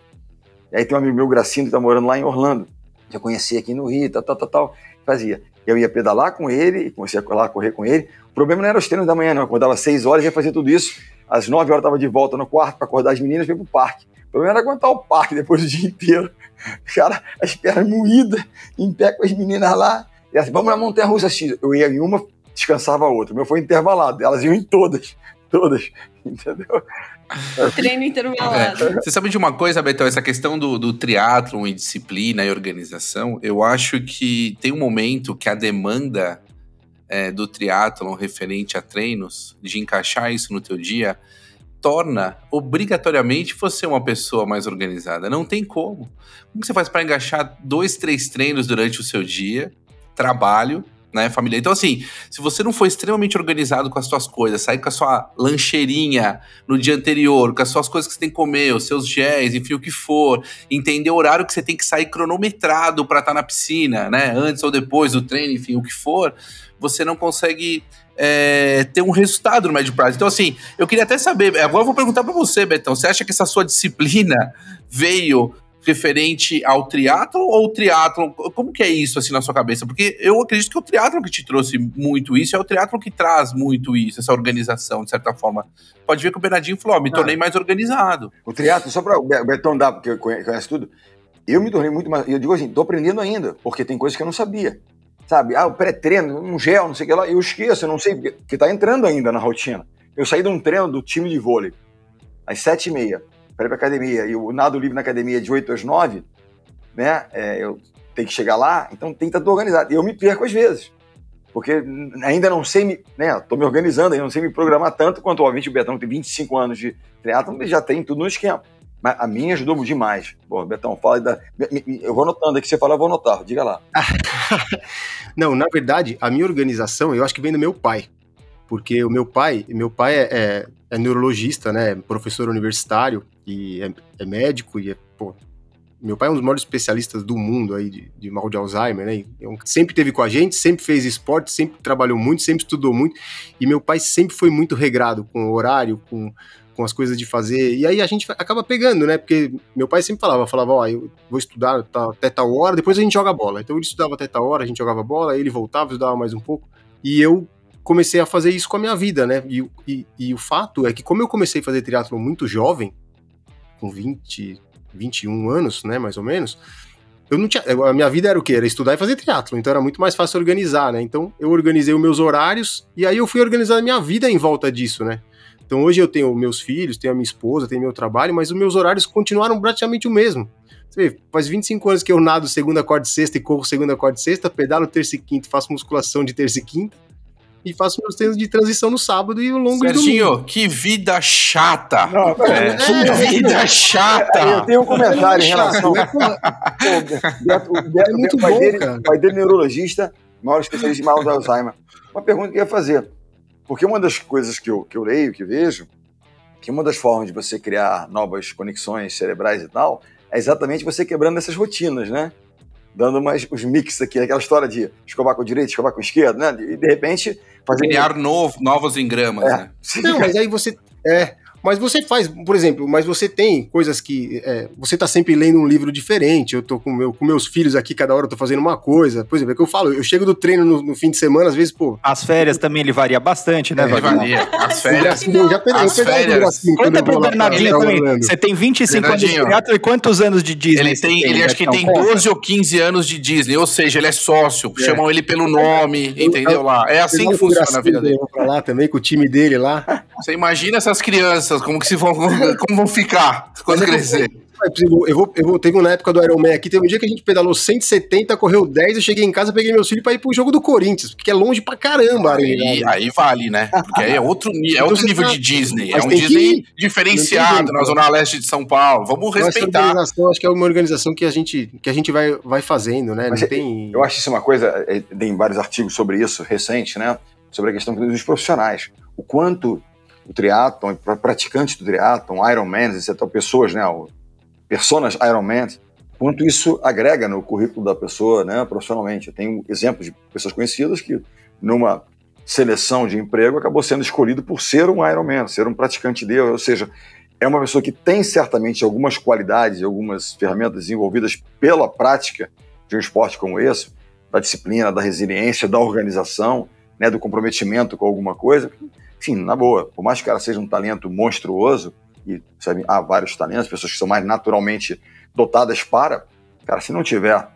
E aí tem um amigo meu, Gracindo, que tá morando lá em Orlando. Já conheci aqui no Rio, tal, tal, tal, tal fazia. Eu ia pedalar com ele, comecei a lá correr com ele. O problema não era os treinos da manhã, não. Eu acordava às 6 horas ia fazer tudo isso. Às 9 horas estava de volta no quarto para acordar as meninas e ir pro parque. O problema era aguentar o parque depois do dia inteiro. Cara, as pernas moídas, em pé com as meninas lá. E assim, vamos na montanha russa X. Eu ia em uma, descansava a outra. O meu foi intervalado. Elas iam em todas. Todas. Entendeu? Treino intervalado. É. Você sabe de uma coisa, Betão? Essa questão do, do triatlon e disciplina e organização, eu acho que tem um momento que a demanda é, do triatlon referente a treinos, de encaixar isso no teu dia, torna obrigatoriamente você uma pessoa mais organizada. Não tem como. Como você faz para encaixar dois, três treinos durante o seu dia, trabalho, né, família. Então, assim, se você não for extremamente organizado com as suas coisas, sair com a sua lancheirinha no dia anterior, com as suas coisas que você tem que comer, os seus géis, enfim, o que for, entender o horário que você tem que sair cronometrado para estar tá na piscina, né, antes ou depois do treino, enfim, o que for, você não consegue é, ter um resultado no médio prazo. Então, assim, eu queria até saber, agora eu vou perguntar para você, Betão, você acha que essa sua disciplina veio referente ao triatlo ou o triatlo? Como que é isso assim na sua cabeça? Porque eu acredito que o triatlo que te trouxe muito isso é o triatlo que traz muito isso, essa organização, de certa forma. Pode ver que o Bernardinho falou, me tornei mais organizado. O triatlo, só para o Betão dar, porque conhece tudo, eu me tornei muito mais, eu digo assim, tô aprendendo ainda, porque tem coisas que eu não sabia. Sabe, ah, o pré-treino, um gel, não sei o que lá, eu esqueço, eu não sei, porque tá entrando ainda na rotina. Eu saí de um treino do time de vôlei, às sete e meia para ir para academia e o nado livre na academia é de 8 às 9, né? É, eu tenho que chegar lá, então que estar organizado. Eu me perco às vezes, porque ainda não sei me, né? Tô me organizando, ainda não sei me programar tanto quanto obviamente o Betão tem 25 anos de triatlon, ele já tem tudo no esquema. Mas a minha ajudou demais. Pô, Betão, fala da. Eu vou anotando aqui, você fala, eu vou anotar, diga lá. não, na verdade, a minha organização, eu acho que vem do meu pai. Porque o meu pai, meu pai é, é, é neurologista, né? Professor universitário e é, é médico e é, pô, meu pai é um dos maiores especialistas do mundo aí de, de mal de Alzheimer, né? Então, sempre teve com a gente, sempre fez esporte, sempre trabalhou muito, sempre estudou muito. E meu pai sempre foi muito regrado com o horário, com, com as coisas de fazer. E aí a gente acaba pegando, né? Porque meu pai sempre falava, falava, ó, eu vou estudar até tal hora, depois a gente joga bola. Então ele estudava até tal hora, a gente jogava bola, ele voltava, estudava mais um pouco. E eu comecei a fazer isso com a minha vida, né? E, e, e o fato é que como eu comecei a fazer triatlo muito jovem, com 20, 21 anos, né, mais ou menos, eu não tinha, a minha vida era o quê? Era estudar e fazer triatlo, então era muito mais fácil organizar, né? Então eu organizei os meus horários e aí eu fui organizando a minha vida em volta disso, né? Então hoje eu tenho meus filhos, tenho a minha esposa, tenho meu trabalho, mas os meus horários continuaram praticamente o mesmo. Você vê, faz 25 anos que eu nado segunda, quarta e sexta e corro segunda, quarta e sexta, pedalo terça e quinta, faço musculação de terça e quinta e faço meus treinos de transição no sábado e o longo e Serginho, domingo. que vida chata. Não, É, que é, vida chata. Eu tenho um comentário em relação. É, Beto, o É pai, bom, dele, pai dele é neurologista, maior especialista em mal do Alzheimer. Uma pergunta que eu ia fazer. Porque uma das coisas que eu, que eu leio, que vejo, que uma das formas de você criar novas conexões cerebrais e tal, é exatamente você quebrando essas rotinas, né? Dando mais os mix aqui, aquela história de escovar com a direita, escovar com a esquerda, né? E de repente fazer. Criar novo, novos engramas, É. né? Não, mas aí você. É. Mas você faz, por exemplo, mas você tem coisas que. é, você tá sempre lendo um livro diferente. Eu tô com, meu, com meus filhos aqui, cada hora eu tô fazendo uma coisa. Por exemplo, é que eu falo, eu chego do treino no, no fim de semana, às vezes, pô. As férias também ele varia bastante, né, É, Ele Wagner? varia. As férias. já, eu já eu As assim, Conta eu vou pro Bernardinho também. Você tem 25 anos de teatro e quantos anos de Disney? Ele tem, ele acho que tem Betão? 12 ou 15 anos de Disney, ou seja, ele é sócio, É. chamam ele pelo nome, entendeu lá? É assim que funciona a vida dele. eu vou pra lá também com o time dele lá. Você imagina essas crianças, como que se vão, como vão ficar quando Mas é crescer? Exemplo, Eu vou, eu vou, teve uma época do Iron Man aqui, teve um dia que a gente pedalou 170, correu 10, eu cheguei em casa, peguei meus filhos pra ir pro jogo do Corinthians, porque é longe pra caramba, Aí, Arena. aí vale, né? Porque aí é outro, é Então outro você nível tá- de Disney. mas É um que Disney diferenciado na Zona Leste de São Paulo. Vamos Essa respeitar. organização, acho que é uma organização que a gente, que a gente vai, vai fazendo, né? Mas Não é- tem. Eu acho isso uma coisa, é, tem vários artigos sobre isso recente, né? Sobre a questão dos profissionais. O quanto o triatlon, pra- praticantes do triatlon, Ironman, etc., pessoas, né? Personas Ironman, quanto isso agrega no currículo da pessoa, né? Profissionalmente. Eu tenho exemplos de pessoas conhecidas que, numa seleção de emprego, acabou sendo escolhido por ser um Ironman, ser um praticante dele, ou seja, é uma pessoa que tem certamente algumas qualidades, algumas ferramentas desenvolvidas pela prática de um esporte como esse, da disciplina, da resiliência, da organização, né, do comprometimento com alguma coisa. Enfim, na boa, por mais que o cara seja um talento monstruoso, e sabe, há vários talentos, pessoas que são mais naturalmente dotadas para, cara, se não tiver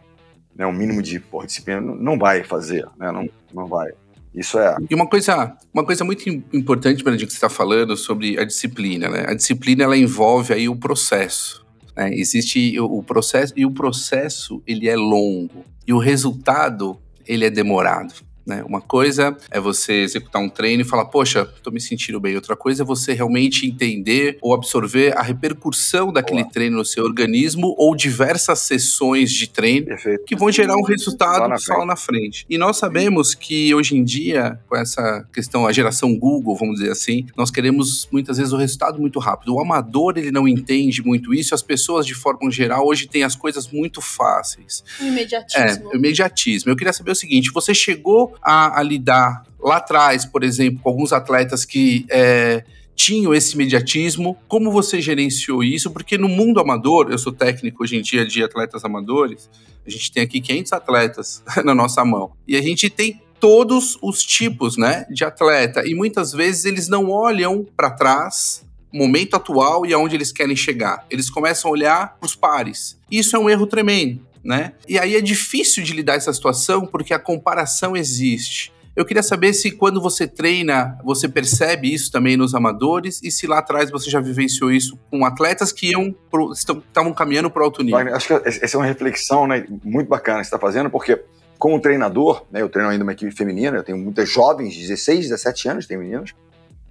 né, um mínimo de porra, disciplina, não, vai fazer, né, não, não vai. Isso é. E uma coisa, uma coisa muito im- importante, Bernardinho, que você está falando sobre a disciplina, né? A disciplina, ela envolve aí o processo. né? Existe o, o processo, e o processo, ele é longo. E o resultado, ele é demorado. Né? Uma coisa é você executar um treino e falar, poxa, tô me sentindo bem. Outra coisa é você realmente entender ou absorver a repercussão daquele Boa. treino no seu organismo ou diversas sessões de treino Perfeito. que vão gerar um Lá resultado na só lá na frente. E nós sabemos que hoje em dia, com essa questão, a geração Google, vamos dizer assim, nós queremos muitas vezes o resultado muito rápido. O amador, ele não entende muito isso, as pessoas, de forma geral, hoje têm as coisas muito fáceis. O imediatismo. É, o imediatismo. Eu queria saber o seguinte: você chegou a, a lidar lá atrás, por exemplo, com alguns atletas que. é, tinham esse imediatismo, como você gerenciou isso? Porque no mundo amador, eu sou técnico hoje em dia de atletas amadores, a gente tem aqui 500 atletas na nossa mão. E a gente tem todos os tipos, né, de atleta. E muitas vezes eles não olham para trás, momento atual e aonde eles querem chegar. Eles começam a olhar para os pares. Isso é um erro tremendo, né? E aí é difícil de lidar essa situação porque a comparação existe. Eu queria saber se quando você treina, você percebe isso também nos amadores e se lá atrás você já vivenciou isso com atletas que iam pro- estavam caminhando para alto nível. Acho que essa é uma reflexão né, muito bacana que você está fazendo, porque como treinador, né, eu treino ainda uma equipe feminina, eu tenho muitas jovens, 16, 17 anos, tem meninas.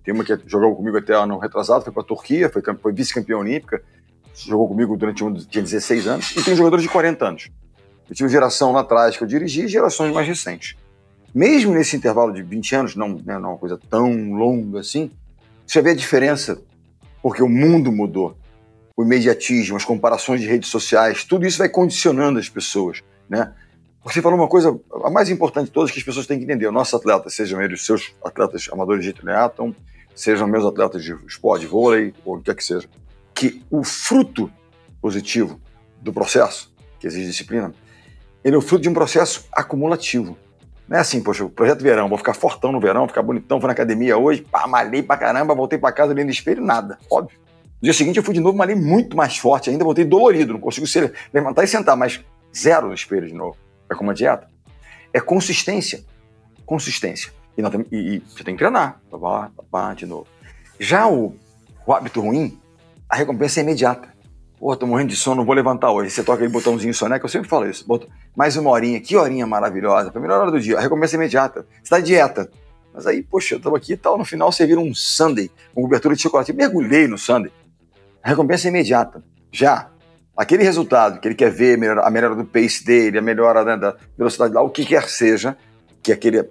Tem uma que jogou comigo até ano retrasado, foi para a Turquia, foi, foi vice-campeã olímpica, jogou comigo durante um, tinha 16 anos, e tem jogadores de 40 anos. Eu tive geração lá atrás que eu dirigi e gerações mais recentes. Mesmo nesse intervalo de 20 anos, não, né, não é uma coisa tão longa assim, você vê a diferença, porque o mundo mudou o imediatismo, as comparações de redes sociais, tudo isso vai condicionando as pessoas, né? Você falou uma coisa, a mais importante de todas, que as pessoas têm que entender. Os nossos atletas, sejam eles seus atletas amadores de triatlon, sejam meus atletas de esporte, de vôlei, ou o que quer que seja, que o fruto positivo do processo, que exige disciplina, ele é o fruto de um processo acumulativo. Não é assim, poxa, projeto verão, vou ficar fortão no verão, ficar bonitão, fui na academia hoje, pá, malhei pra caramba, voltei pra casa no espelho, nada, óbvio. No dia seguinte eu fui de novo, malhei muito mais forte ainda, voltei dolorido, não consigo ser, levantar e sentar, mas zero no espelho de novo. É como uma dieta. É consistência. Consistência. E, temos- e- e você tem que treinar. Babá, babá, de novo. Já o, o hábito ruim, a recompensa é imediata. Pô, tô morrendo de sono, não vou levantar hoje. Você toca aí botãozinho soneca, eu sempre falo isso. Mais uma horinha, que horinha maravilhosa, pra melhor hora do dia. A recompensa é imediata. Você tá dieta. Mas aí, poxa, eu tava aqui e tal, no final você vira um sundae com cobertura de chocolate. Eu mergulhei no sundae. A recompensa é imediata. Já, aquele resultado que ele quer ver, a melhora do pace dele, a melhora né, da velocidade lá, o que quer seja, que aquele,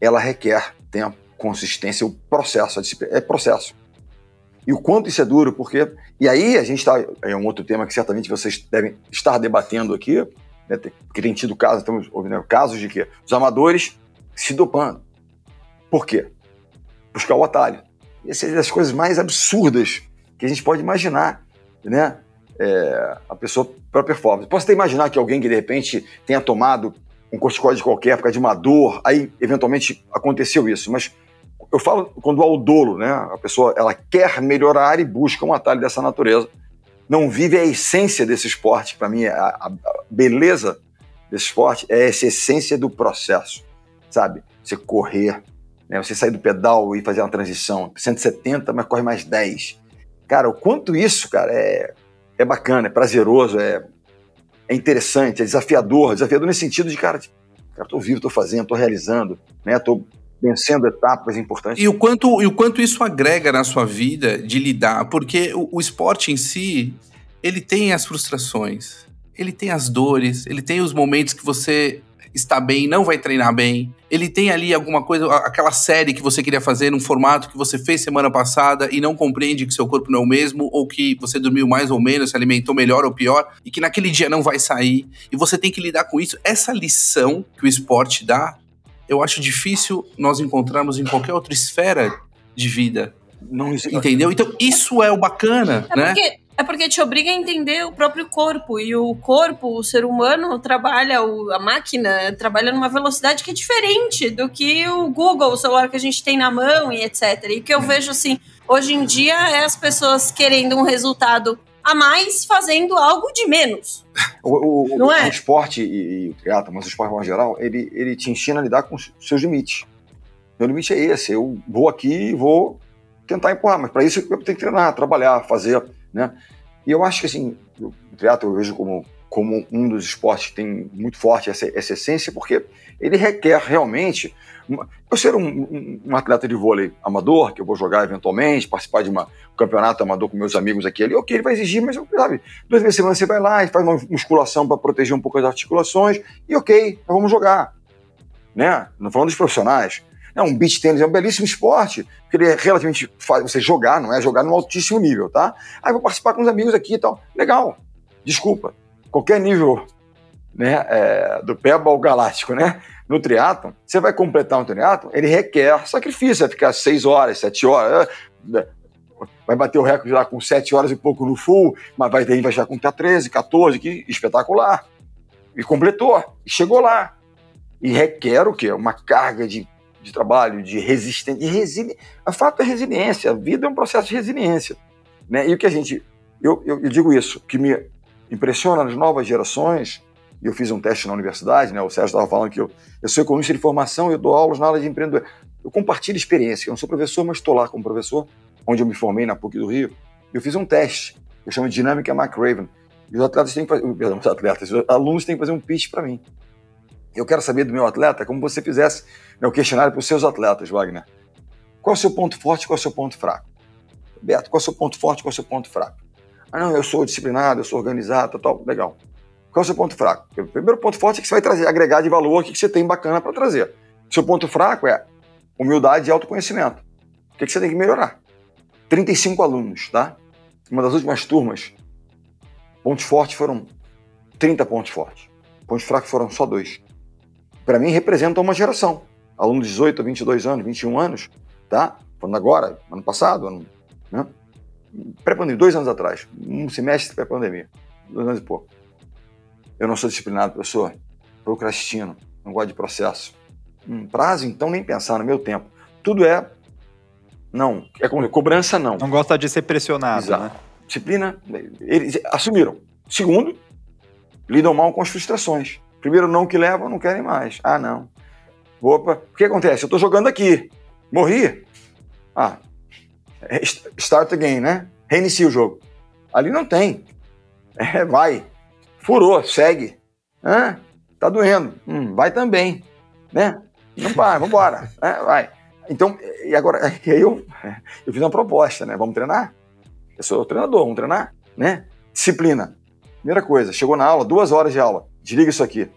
ela requer tempo, consistência, o processo, a disciplina, é processo. E o quanto isso é duro, porque. E aí a gente está. É um outro tema que certamente vocês devem estar debatendo aqui, né, porque tem tido casos, estamos ouvindo casos de que os amadores se dopando. Por quê? Buscar o atalho. Essas são as coisas mais absurdas que a gente pode imaginar, né? É, a pessoa para performance. Posso até imaginar que alguém que de repente tenha tomado um corticoide qualquer por causa de uma dor, aí eventualmente aconteceu isso, mas eu falo quando há o dolo, né? A pessoa ela quer melhorar e busca um atalho dessa natureza. Não vive a essência desse esporte. Para mim, a, a, beleza desse esporte é essa essência do processo, sabe? Você correr, né? você sair do pedal e fazer uma transição. 170, mas corre mais 10. Cara, o quanto isso, cara, é, é bacana, é prazeroso, é, é interessante, é desafiador. Desafiador nesse sentido de, cara, cara, tô vivo, tô fazendo, tô realizando, né? Tô vencendo etapas importantes. E o quanto, e o quanto isso agrega na sua vida de lidar, porque o, o esporte em si, ele tem as frustrações, ele tem as dores, ele tem os momentos que você está bem, não vai treinar bem. Ele tem ali alguma coisa, aquela série que você queria fazer num formato que você fez semana passada e não compreende que seu corpo não é o mesmo, ou que você dormiu mais ou menos, se alimentou melhor ou pior, e que naquele dia não vai sair. E você tem que lidar com isso. Essa lição que o esporte dá eu acho difícil nós encontrarmos em qualquer outra esfera de vida. Não Entendeu? Então, isso é o bacana, é né? Porque, é porque te obriga a entender o próprio corpo. E o corpo, o ser humano, trabalha, o, a máquina trabalha numa velocidade que é diferente do que o Google, o celular que a gente tem na mão e etc. E que eu é. vejo assim, hoje em dia é as pessoas querendo um resultado a mais fazendo algo de menos. O, o, não é? o esporte e, e, o teatro, mas o esporte em geral, ele, ele te ensina a lidar com os seus limites. Meu limite é esse, eu vou aqui e vou tentar empurrar, mas para isso eu tenho que treinar, trabalhar, fazer, né? E eu acho que assim, o teatro eu vejo como, como um dos esportes que tem muito forte essa, essa essência, porque ele requer realmente eu ser um, um, um, atleta de vôlei amador, que eu vou jogar eventualmente, participar de uma, um campeonato amador com meus amigos aqui ali, ok, ele vai exigir, mas sabe, duas vezes por semana você vai lá e faz uma musculação para proteger um pouco as articulações, e ok, nós vamos jogar. Né? Não falando dos profissionais. É um beach tênis é um belíssimo esporte, porque ele é relativamente fácil você jogar, não é jogar no altíssimo nível, tá? Aí vou participar com os amigos aqui e tal. Legal, desculpa. Qualquer nível né, é, do pebble galáctico, né? no triatlon, você vai completar um triatlon, ele requer sacrifício, vai ficar 6 horas, 7 horas, né? vai bater o recorde lá com 7 horas e pouco no full, mas vai, vai já com 13, 14, que espetacular. E completou, e chegou lá. E requer o quê? Uma carga de, de trabalho, de resistência, de resiliência. O fato é resiliência, a vida é um processo de resiliência. Né? E o que a gente, eu, eu, eu digo isso, que me impressiona nas novas gerações, eu fiz um teste na universidade, né? O Sérgio estava falando que eu, eu sou economista de formação, eu dou aulas na área de empreendedor. Eu compartilho experiência. Eu não sou professor, mas estou lá como professor, onde eu me formei na PUC do Rio. Eu fiz um teste, eu chamo de Dinâmica McRaven. E os atletas têm que fazer, perdão, os atletas, os alunos têm que fazer um pitch para mim. Eu quero saber do meu atleta como você fizesse né, o questionário para os seus atletas, Wagner. Qual é o seu ponto forte, qual é o seu ponto fraco? Beto, qual é o seu ponto forte, qual é o seu ponto fraco? Ah, não, eu sou disciplinado, eu sou organizado, tal, legal. Qual é o seu ponto fraco? O primeiro ponto forte é que você vai trazer, agregar de valor o que você tem bacana para trazer. Seu ponto fraco é humildade e autoconhecimento. O que você tem que melhorar? 35 alunos, tá? Uma das últimas turmas, pontos fortes foram 30 pontos fortes. Pontos fracos foram só dois. Para mim, representam uma geração. Alunos de 18 a 22 anos, 21 anos, tá? Falando agora, ano passado, ano, né? Pré-pandemia, dois anos atrás. Um semestre pré-pandemia. Dois anos e pouco. Eu não sou disciplinado, professor. Procrastino. Não gosto de processo. Hum, prazo, então, nem pensar no meu tempo. Tudo é. Não. É como cobrança, não. Não gosta de ser pressionado, Exato. né? Disciplina, eles assumiram. Segundo, lidam mal com as frustrações. Primeiro, não que levam, não querem mais. Ah, não. Opa, o que acontece? Eu estou jogando aqui. Morri? Ah, start again, né? Reinicia o jogo. Ali não tem. É, vai. Furou, segue. Hã? Tá doendo. Hum, vai também. Né? Não para, vambora. É, vai. Então, e agora, e aí eu, eu fiz uma proposta, né? Vamos treinar? Eu sou treinador, vamos treinar, né? Disciplina. Primeira coisa, chegou na aula, duas horas de aula, desliga isso aqui.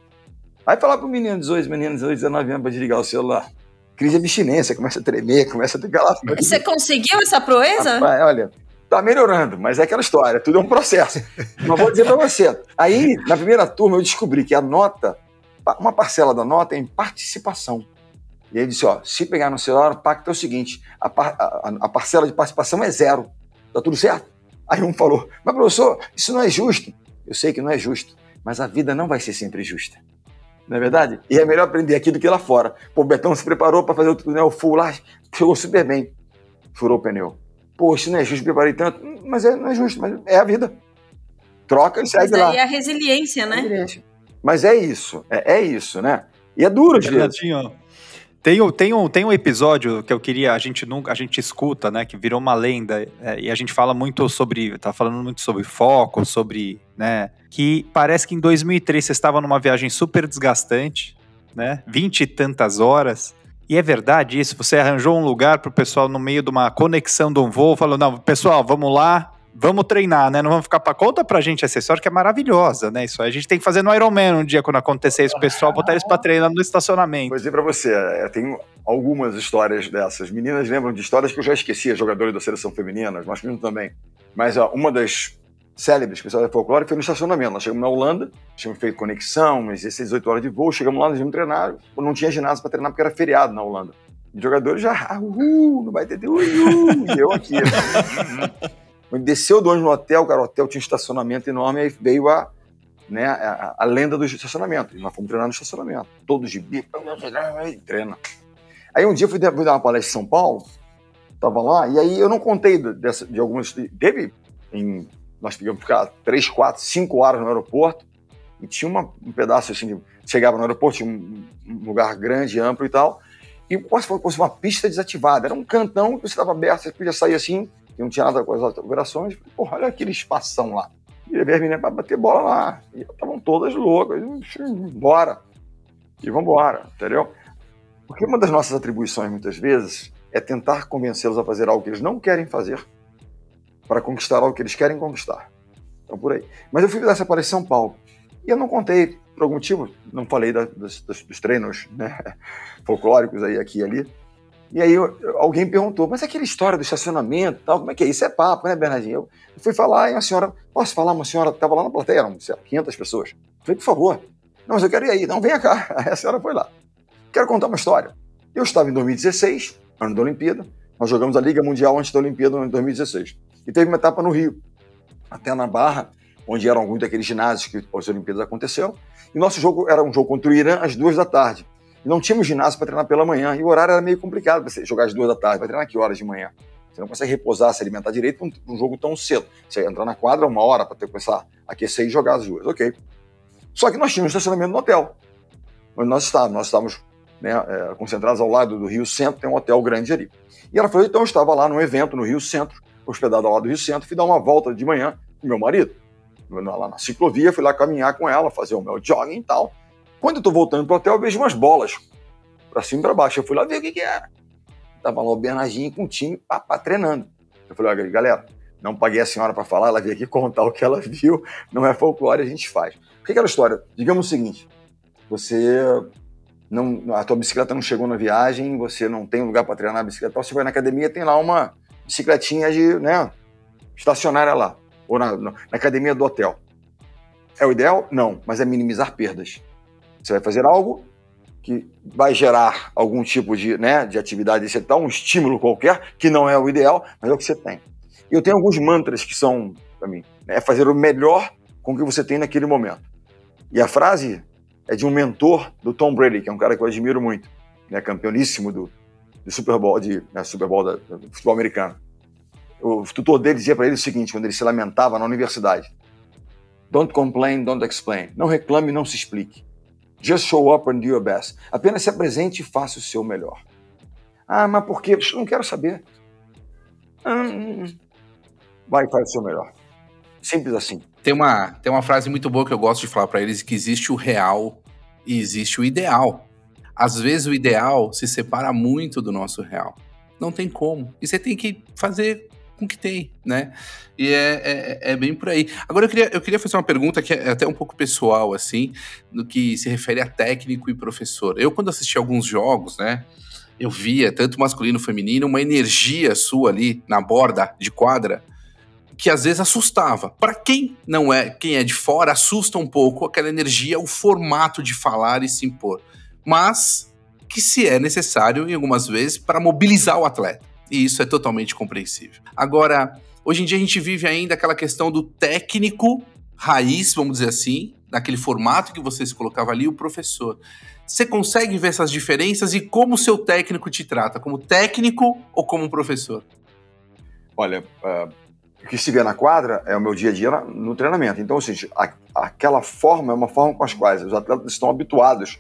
Aí falar pro menino de 18, menino de 18, 19 anos para desligar o celular. Crise de abstinência, começa a tremer, começa a ter aquela. Você conseguiu essa proeza? Rapaz, olha, tá melhorando, mas é aquela história, tudo é um processo. Mas vou dizer para você. Aí, na primeira turma, eu descobri que a nota, uma parcela da nota é em participação. E aí disse, ó, se pegar no celular, o pacto é o seguinte, a, par, a, a parcela de participação é zero. Tá tudo certo? Aí um falou, mas professor, isso não é justo. Eu sei que não é justo, mas a vida não vai ser sempre justa. Não é verdade? E é melhor aprender aqui do que lá fora. Pô, o Betão se preparou para fazer o, né, o full lá, chegou super bem. Furou o pneu. Pô, isso não é justo, preparei tanto. Mas é, não é justo, mas é a vida. Troca e segue mas lá. Mas é a resiliência, né? Resiliência. Mas é isso, é, é isso, né? E é duro, vezes. Tem, tem, um, tem um episódio que eu queria, a gente nunca, a gente escuta, né, que virou uma lenda, é, e a gente fala muito sobre, tá falando muito sobre foco, sobre, né, que parece que em 2003 você estava numa viagem super desgastante, né, vinte e tantas horas, e é verdade isso, você arranjou um lugar para o pessoal no meio de uma conexão de um voo, falou, não, pessoal, vamos lá, vamos treinar, né? Não vamos ficar para conta pra gente essa história que é maravilhosa, né? Isso aí a gente tem que fazer no Ironman um dia quando acontecer isso, o pessoal botar eles para treinar no estacionamento. Vou dizer para você, eu é, tenho algumas histórias dessas. Meninas lembram de histórias que eu já esquecia, jogadores da seleção feminina, masculino também. Mas ó, uma das célebres que o folclore foi no estacionamento. Nós chegamos na Holanda, tínhamos feito conexão, umas 16, 18 horas de voo, chegamos lá, nós íamos treinar, não tinha ginásio para treinar porque era feriado na Holanda. Os jogadores já, ah, uhul, não vai ter, uhul, e eu aqui. Desceu do ônibus no hotel, cara, o hotel tinha um estacionamento enorme, aí veio a, né, a, a lenda do estacionamento. Nós fomos treinar no estacionamento. Todos de bico, treina. Aí um dia eu fui, fui dar uma palestra em São Paulo, tava lá, e aí eu não contei dessa, de algumas. Teve. Em, nós tivemos ficar três, quatro, cinco horas no aeroporto, e tinha uma, um pedaço assim, de, chegava no aeroporto, tinha um, um lugar grande, amplo e tal, e quase fosse uma pista desativada. Era um cantão que você estava aberto, você podia sair assim, que não tinha nada com as operações. Porra, olha aquele espação lá. E levei as meninas para bater bola lá. E estavam todas loucas. Bora. E vamos entendeu? Porque uma das nossas atribuições, muitas vezes, é tentar convencê-los a fazer algo que eles não querem fazer para conquistar algo que eles querem conquistar. Então, por aí. Mas eu fui dar essa palestra em São Paulo. E eu não contei, por algum motivo, não falei da, dos, dos, treinos né, folclóricos aí, aqui e ali. E aí alguém perguntou, mas aquela história do estacionamento tal, como é que é? Isso é papo, né, Bernardinho? Eu, eu fui falar e a senhora, posso falar? Uma senhora estava lá na plateia, eram sei lá, 500 pessoas. Eu falei, por favor. Não, mas eu quero ir aí. Não, venha cá. Aí a senhora foi lá. Quero contar uma história. Eu estava em 2016, ano da Olimpíada. Nós jogamos a Liga Mundial antes da Olimpíada em 2016. E teve uma etapa no Rio, até na Barra, onde eram alguns daqueles ginásios que as Olimpíadas aconteceram. E nosso jogo era um jogo contra o Irã às duas da tarde. Não tínhamos ginásio para treinar pela manhã. E o horário era meio complicado para você jogar às duas da tarde. Vai treinar que horas de manhã? Você não consegue repousar, se alimentar direito para um, jogo tão cedo. Você entrar na quadra uma hora para começar a aquecer e jogar as duas. Ok. Só que nós tínhamos estacionamento no hotel. Onde nós estávamos. Nós estávamos né, é, concentrados ao lado do Rio Centro, tem um hotel grande ali. E ela falou, então eu estava lá num evento no Rio Centro, hospedado ao lado do Rio Centro, fui dar uma volta de manhã com meu marido. Lá na ciclovia, fui lá caminhar com ela, fazer o meu jogging e tal. Quando eu estou voltando para o hotel, eu vejo umas bolas para cima e para baixo. Eu fui lá ver o que, que era. Tava lá o Bernardinho com o time pá, pá, treinando. Eu falei, olha, galera, não paguei a senhora para falar, ela veio aqui contar o que ela viu, não é folclore, a gente faz. O que é aquela história? Digamos o seguinte: você não, a tua bicicleta não chegou na viagem, você não tem lugar para treinar a bicicleta, você vai na academia, tem lá uma bicicletinha de, né, estacionária lá, ou na, na academia do hotel. É o ideal? Não, mas é minimizar perdas. Você vai fazer algo que vai gerar algum tipo de, né, de atividade dá um estímulo qualquer, que não é o ideal, mas é o que você tem. Eu tenho alguns mantras que são, para mim, né, fazer o melhor com o que você tem naquele momento. E a frase é de um mentor do Tom Brady, que é um cara que eu admiro muito, né, campeoníssimo do, do Super Bowl, de, né, Super Bowl da, do futebol americano. O tutor dele dizia para ele o seguinte, quando ele se lamentava na universidade: Don't complain, don't explain. Não reclame, não se explique. Just show up and do your best. Apenas se apresente e faça o seu melhor. Ah, mas por quê? Eu não quero saber. hum, vai e faz o seu melhor. Simples assim. Tem uma, tem uma frase muito boa que eu gosto de falar para eles, que existe o real e existe o ideal. Às vezes o ideal se separa muito do nosso real. Não tem como. E você tem que fazer com o que tem, né? E é, é, é, bem por aí. Agora eu queria, eu queria fazer uma pergunta que é até um pouco pessoal, assim, no que se refere a técnico e professor. Eu, quando assisti alguns jogos, né? Eu via, tanto masculino feminino, uma energia sua ali na borda de quadra que às vezes assustava. Para quem não é, quem é de fora, assusta um pouco aquela energia, o formato de falar e se impor. Mas que se é necessário em algumas vezes para mobilizar o atleta. E isso é totalmente compreensível. Agora, hoje em dia a gente vive ainda aquela questão do técnico raiz, vamos dizer assim, naquele formato que você se colocava ali, o professor. Você consegue ver essas diferenças e como o seu técnico te trata? Como técnico ou como professor? Olha, uh, o que se vê na quadra é o meu dia a dia no treinamento. Então, seja, a, aquela forma é uma forma com as quais os atletas estão habituados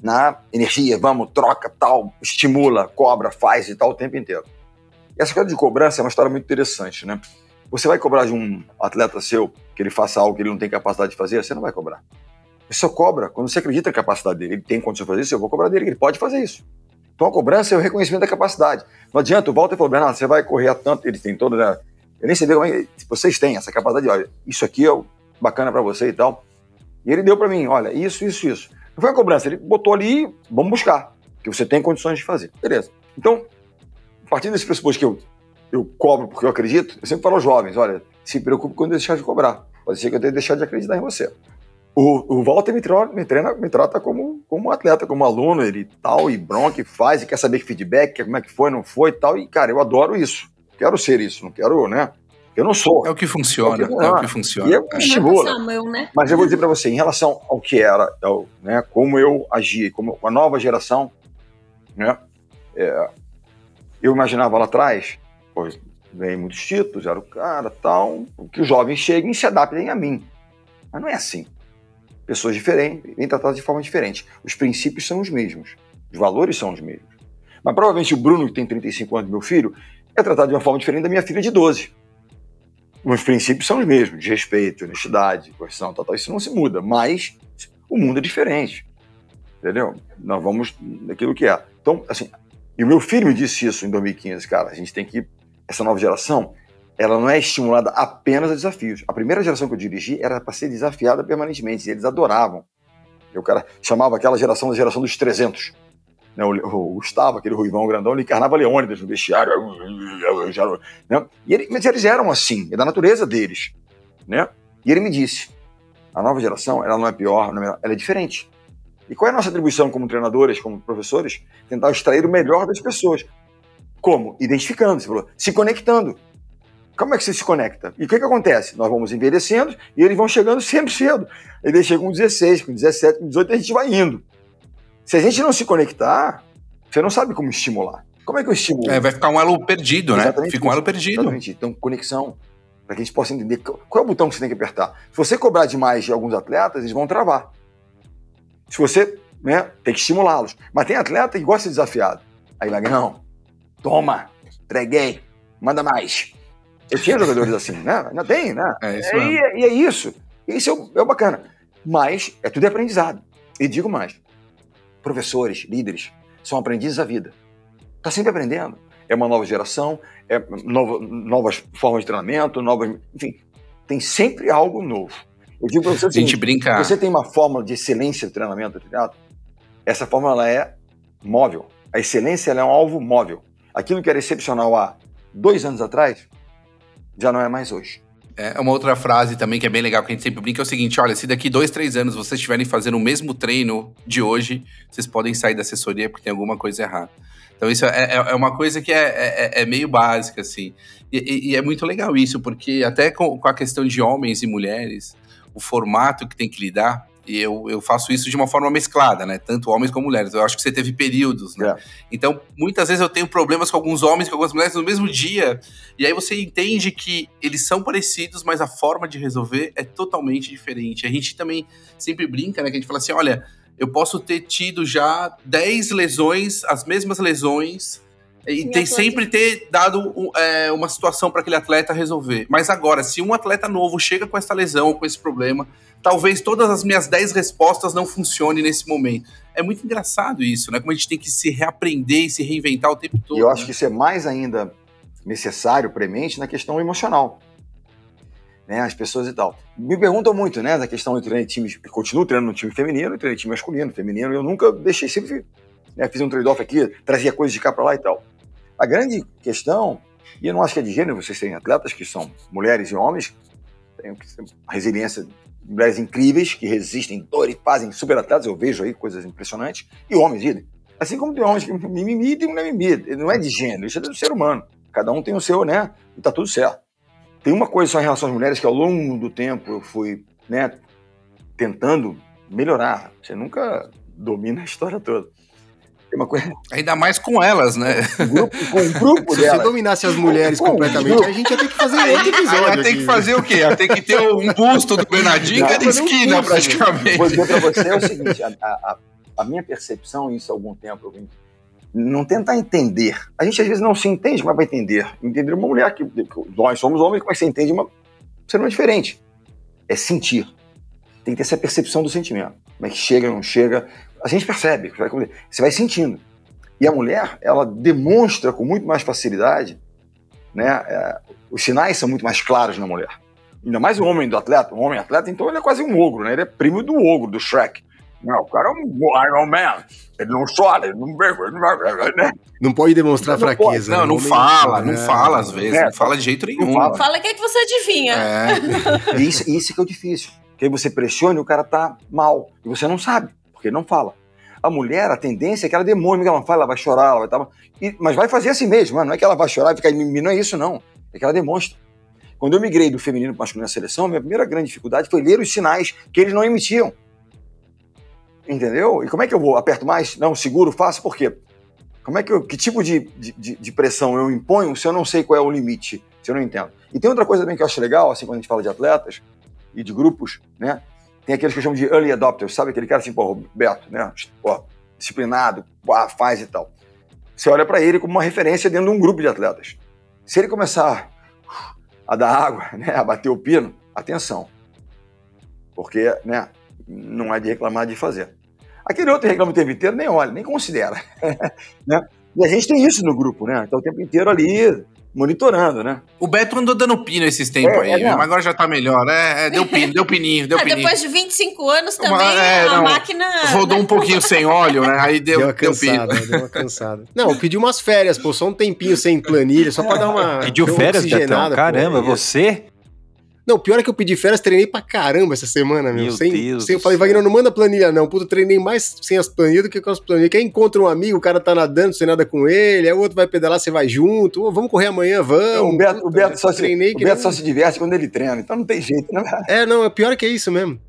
na energia, vamos, troca, tal, estimula, cobra, faz e tal o tempo inteiro. E essa coisa de cobrança é uma história muito interessante, né? Você vai cobrar de um atleta seu que ele faça algo que ele não tem capacidade de fazer? Você não vai cobrar. Você só cobra quando você acredita na capacidade dele. Ele tem condição de fazer isso, eu vou cobrar dele, ele pode fazer isso. Então a cobrança é o reconhecimento da capacidade. Não adianta, o Walter falou, Bernardo, você vai correr a tanto, ele tem toda. Né? Eu nem sei como é que vocês têm essa capacidade, olha, isso aqui é bacana para você e tal. E ele deu para mim, olha, isso, isso, isso. Não foi a cobrança, ele botou ali, vamos buscar, que você tem condições de fazer. Beleza. Então, a partir desse pressuposto que eu, eu cobro porque eu acredito, eu sempre falo aos jovens, olha, se preocupe quando eu deixar de cobrar. Pode ser que eu tenha deixado de acreditar em você. O, o Walter me, treina, me, treina, me trata como, como atleta, como aluno, ele tal, e bronca, e faz, e quer saber que feedback, como é que foi, não foi e tal. E, cara, eu adoro isso. Quero ser isso, não quero, né? Eu não sou. É o que funciona, é o que, é o que funciona. E eu é. estimula. Né? Mas eu vou dizer para você, em relação ao que era, ao, né, como eu agia, como a nova geração, né, é, eu imaginava lá atrás, pois ganhei muitos títulos, era o cara, tal, que os jovens cheguem e se adaptem a mim. Mas não é assim. Pessoas diferentes, bem tratadas de forma diferente. Os princípios são os mesmos, os valores são os mesmos. Mas provavelmente o Bruno, que tem 35 anos, meu filho, é tratado de uma forma diferente da minha filha de 12. Os princípios são os mesmos, de respeito, honestidade, coerção, tal, tal, isso não se muda, mas o mundo é diferente. Entendeu? Nós vamos naquilo que é. Então, assim, e o meu filho me disse isso em 2015, cara. A gente tem que. Essa nova geração, ela não é estimulada apenas a desafios. A primeira geração que eu dirigi era para ser desafiada permanentemente. E eles adoravam. E o cara chamava aquela geração da geração dos 300. Né, o, o Gustavo, aquele ruivão grandão, ele encarnava Leônidas no vestiário. Né? E ele, mas eles eram assim, é da natureza deles. Né? E ele me disse: a nova geração, ela não é pior, é, ela é diferente. E qual é a nossa atribuição como treinadores, como professores? Tentar extrair o melhor das pessoas. Como? Identificando, você falou, se conectando. Como é que você se conecta? E o que, que acontece? Nós vamos envelhecendo e eles vão chegando sempre cedo. Eles chegam com 16, com 17, com 18, a gente vai indo. Se a gente não se conectar, você não sabe como estimular. Como é que eu estimulo? É, vai ficar um elo perdido, né? Exatamente Fica um elo perdido. Exatamente. Então, conexão. Para que a gente possa entender qual é o botão que você tem que apertar. Se você cobrar demais de alguns atletas, eles vão travar se você né, tem que estimulá-los. Mas tem atleta que gosta de ser desafiado. Aí vai, não, toma, entreguei, manda mais. Eu tinha jogadores assim, né? Ainda tem, né? É isso e, é, e, é isso. Isso é o, é bacana. Mas é tudo aprendizado. E digo mais: professores, líderes, são aprendizes da vida. Está sempre aprendendo. É uma nova geração, é novas formas de treinamento, novas. Enfim, tem sempre algo novo. Eu digo para você, a gente brinca. Você tem uma fórmula de excelência de treinamento de teatro? Essa fórmula é móvel. A excelência é um alvo móvel. Aquilo que era excepcional há dois anos atrás já não é mais hoje. É uma outra frase também que é bem legal que a gente sempre brinca é o seguinte: olha, se daqui dois, três anos vocês estiverem fazendo o mesmo treino de hoje, vocês podem sair da assessoria porque tem alguma coisa errada. Então, isso é, é, é uma coisa que é, é, é meio básica, assim. E, e, é muito legal isso, porque até com, com a questão de homens e mulheres, o formato que tem que lidar, e eu, eu faço isso de uma forma mesclada, né? Tanto homens como mulheres. Eu acho que você teve períodos, né? É. Então, muitas vezes eu tenho problemas com alguns homens, com algumas mulheres no mesmo dia. E aí você entende que eles são parecidos, mas a forma de resolver é totalmente diferente. A gente também sempre brinca, né? Que a gente fala assim: olha, eu posso ter tido já 10 lesões, as mesmas lesões, E tem sempre ter dado é, uma situação para aquele atleta resolver. Mas agora, se um atleta novo chega com essa lesão ou com esse problema, talvez todas as minhas 10 respostas não funcionem nesse momento. É muito engraçado isso, né? Como a gente tem que se reaprender e se reinventar o tempo todo. E eu acho né? que isso é mais ainda necessário, premente, na questão emocional. Né, as pessoas e tal. Me perguntam muito, né, da questão de treinar em times. Eu continuo treinando no time feminino treinei time masculino, feminino. Eu nunca deixei, sempre né, fiz um trade-off aqui, trazia coisas de cá para lá e tal. A grande questão, e eu não acho que é de gênero, vocês têm atletas que são mulheres e homens, têm resiliência mulheres incríveis que resistem dor e fazem super atletas, eu vejo aí coisas impressionantes, e homens, idem. Assim como tem homens que mimimi e tem mulher mimimi. Não é de gênero, isso é do ser humano. Cada um tem o seu, né? E tá tudo certo. Tem uma coisa só em relação às mulheres que ao longo do tempo eu fui, né, tentando melhorar. Você nunca domina a história toda. Tem uma coisa. Ainda mais com elas, né? Um grupo, com um grupo Se você delas. dominasse as mulheres Com- com- completamente, a gente ia ter que fazer outro episódio. Tem aqui. que fazer o quê? Tem que ter um busto do Bernardinho cada mas não esquina, praticamente. Vou dizer pra você é o seguinte: a, a- a- a minha percepção, isso há algum tempo, eu vim não tentar entender. A gente às vezes não se entende, como é para entender? Entender uma mulher que, que nós somos homens, como é que você entende uma ser humano diferente? É sentir. Tem que ter essa percepção do sentimento. Como é que chega, não chega. A gente percebe, você vai sentindo. E a mulher, ela demonstra com muito mais facilidade, né? é, os sinais são muito mais claros na mulher. Ainda mais o homem do atleta, um homem atleta, então ele é quase um ogro, né? Ele é primo do ogro, do Shrek. Não, o cara é um Iron Man. Ele não chora, ele não bebe, ele não- né? Não pode demonstrar Não fraqueza. Não, né? não Homem fala, não é, fala às vezes, É, não fala de jeito nenhum. fala. Fala o que, é que você adivinha. É. E isso, isso que é o difícil. Porque aí você pressiona e o cara tá mal. E você não sabe, porque ele não fala. A mulher, a tendência é que ela demore, que ela não fala, ela vai chorar, ela vai estar. E- mas vai fazer assim mesmo, não é que ela vai chorar e ficar não é isso, não. É que ela demonstra. Quando eu migrei do feminino para masculino na seleção, minha primeira grande dificuldade foi ler os sinais que eles não emitiam. Entendeu? E como é que eu vou? Aperto mais? Não, seguro, faço, por quê? Como é que eu, que tipo de, de- de pressão eu imponho se eu não sei qual é o limite, se eu não entendo? E tem outra coisa também que eu acho legal, assim, quando a gente fala de atletas e de grupos, né? Tem aqueles que eu chamo de early adopters, sabe? Aquele cara assim, pô, Roberto, né? Pô, disciplinado, faz e tal. Você olha para ele como uma referência dentro de um grupo de atletas. Se ele começar a dar água, né? A bater o pino, atenção. Porque, né? Não é de reclamar de fazer. Aquele outro reclama o tempo inteiro, nem olha, nem considera. né? E a gente tem isso no grupo, né? Então o tempo inteiro ali monitorando, né? O Beto andou dando pino esses tempos É, aí, é, mas agora já tá melhor. É, é, deu pino, deu pininho, deu Ah, pininho. depois de 25 anos também, Uma- é, a não, máquina. Rodou um pouquinho sem óleo, né? Aí deu, Deu uma deu pino. cansada, deu uma cansada. Não, pediu umas férias, pô, só um tempinho sem planilha, só pra dar uma. Pediu férias, Betão? oxigenada, pô. Caramba, você? Não, pior é que eu pedi férias, treinei pra caramba essa semana, meu. Meu sem, Deus sem, eu falei. Wagner, não manda planilha, não. Puta, treinei mais sem as planilhas do que com as planilhas. Quer encontra um amigo, o cara tá nadando, sem nada com ele, aí o outro vai pedalar, você vai junto. Ô, vamos correr amanhã, vamos. o Beto, Puta, o Beto, só, se, treinei o Beto nem- só se diverte quando ele treina, então não tem jeito, né? É, não, é pior que é isso mesmo.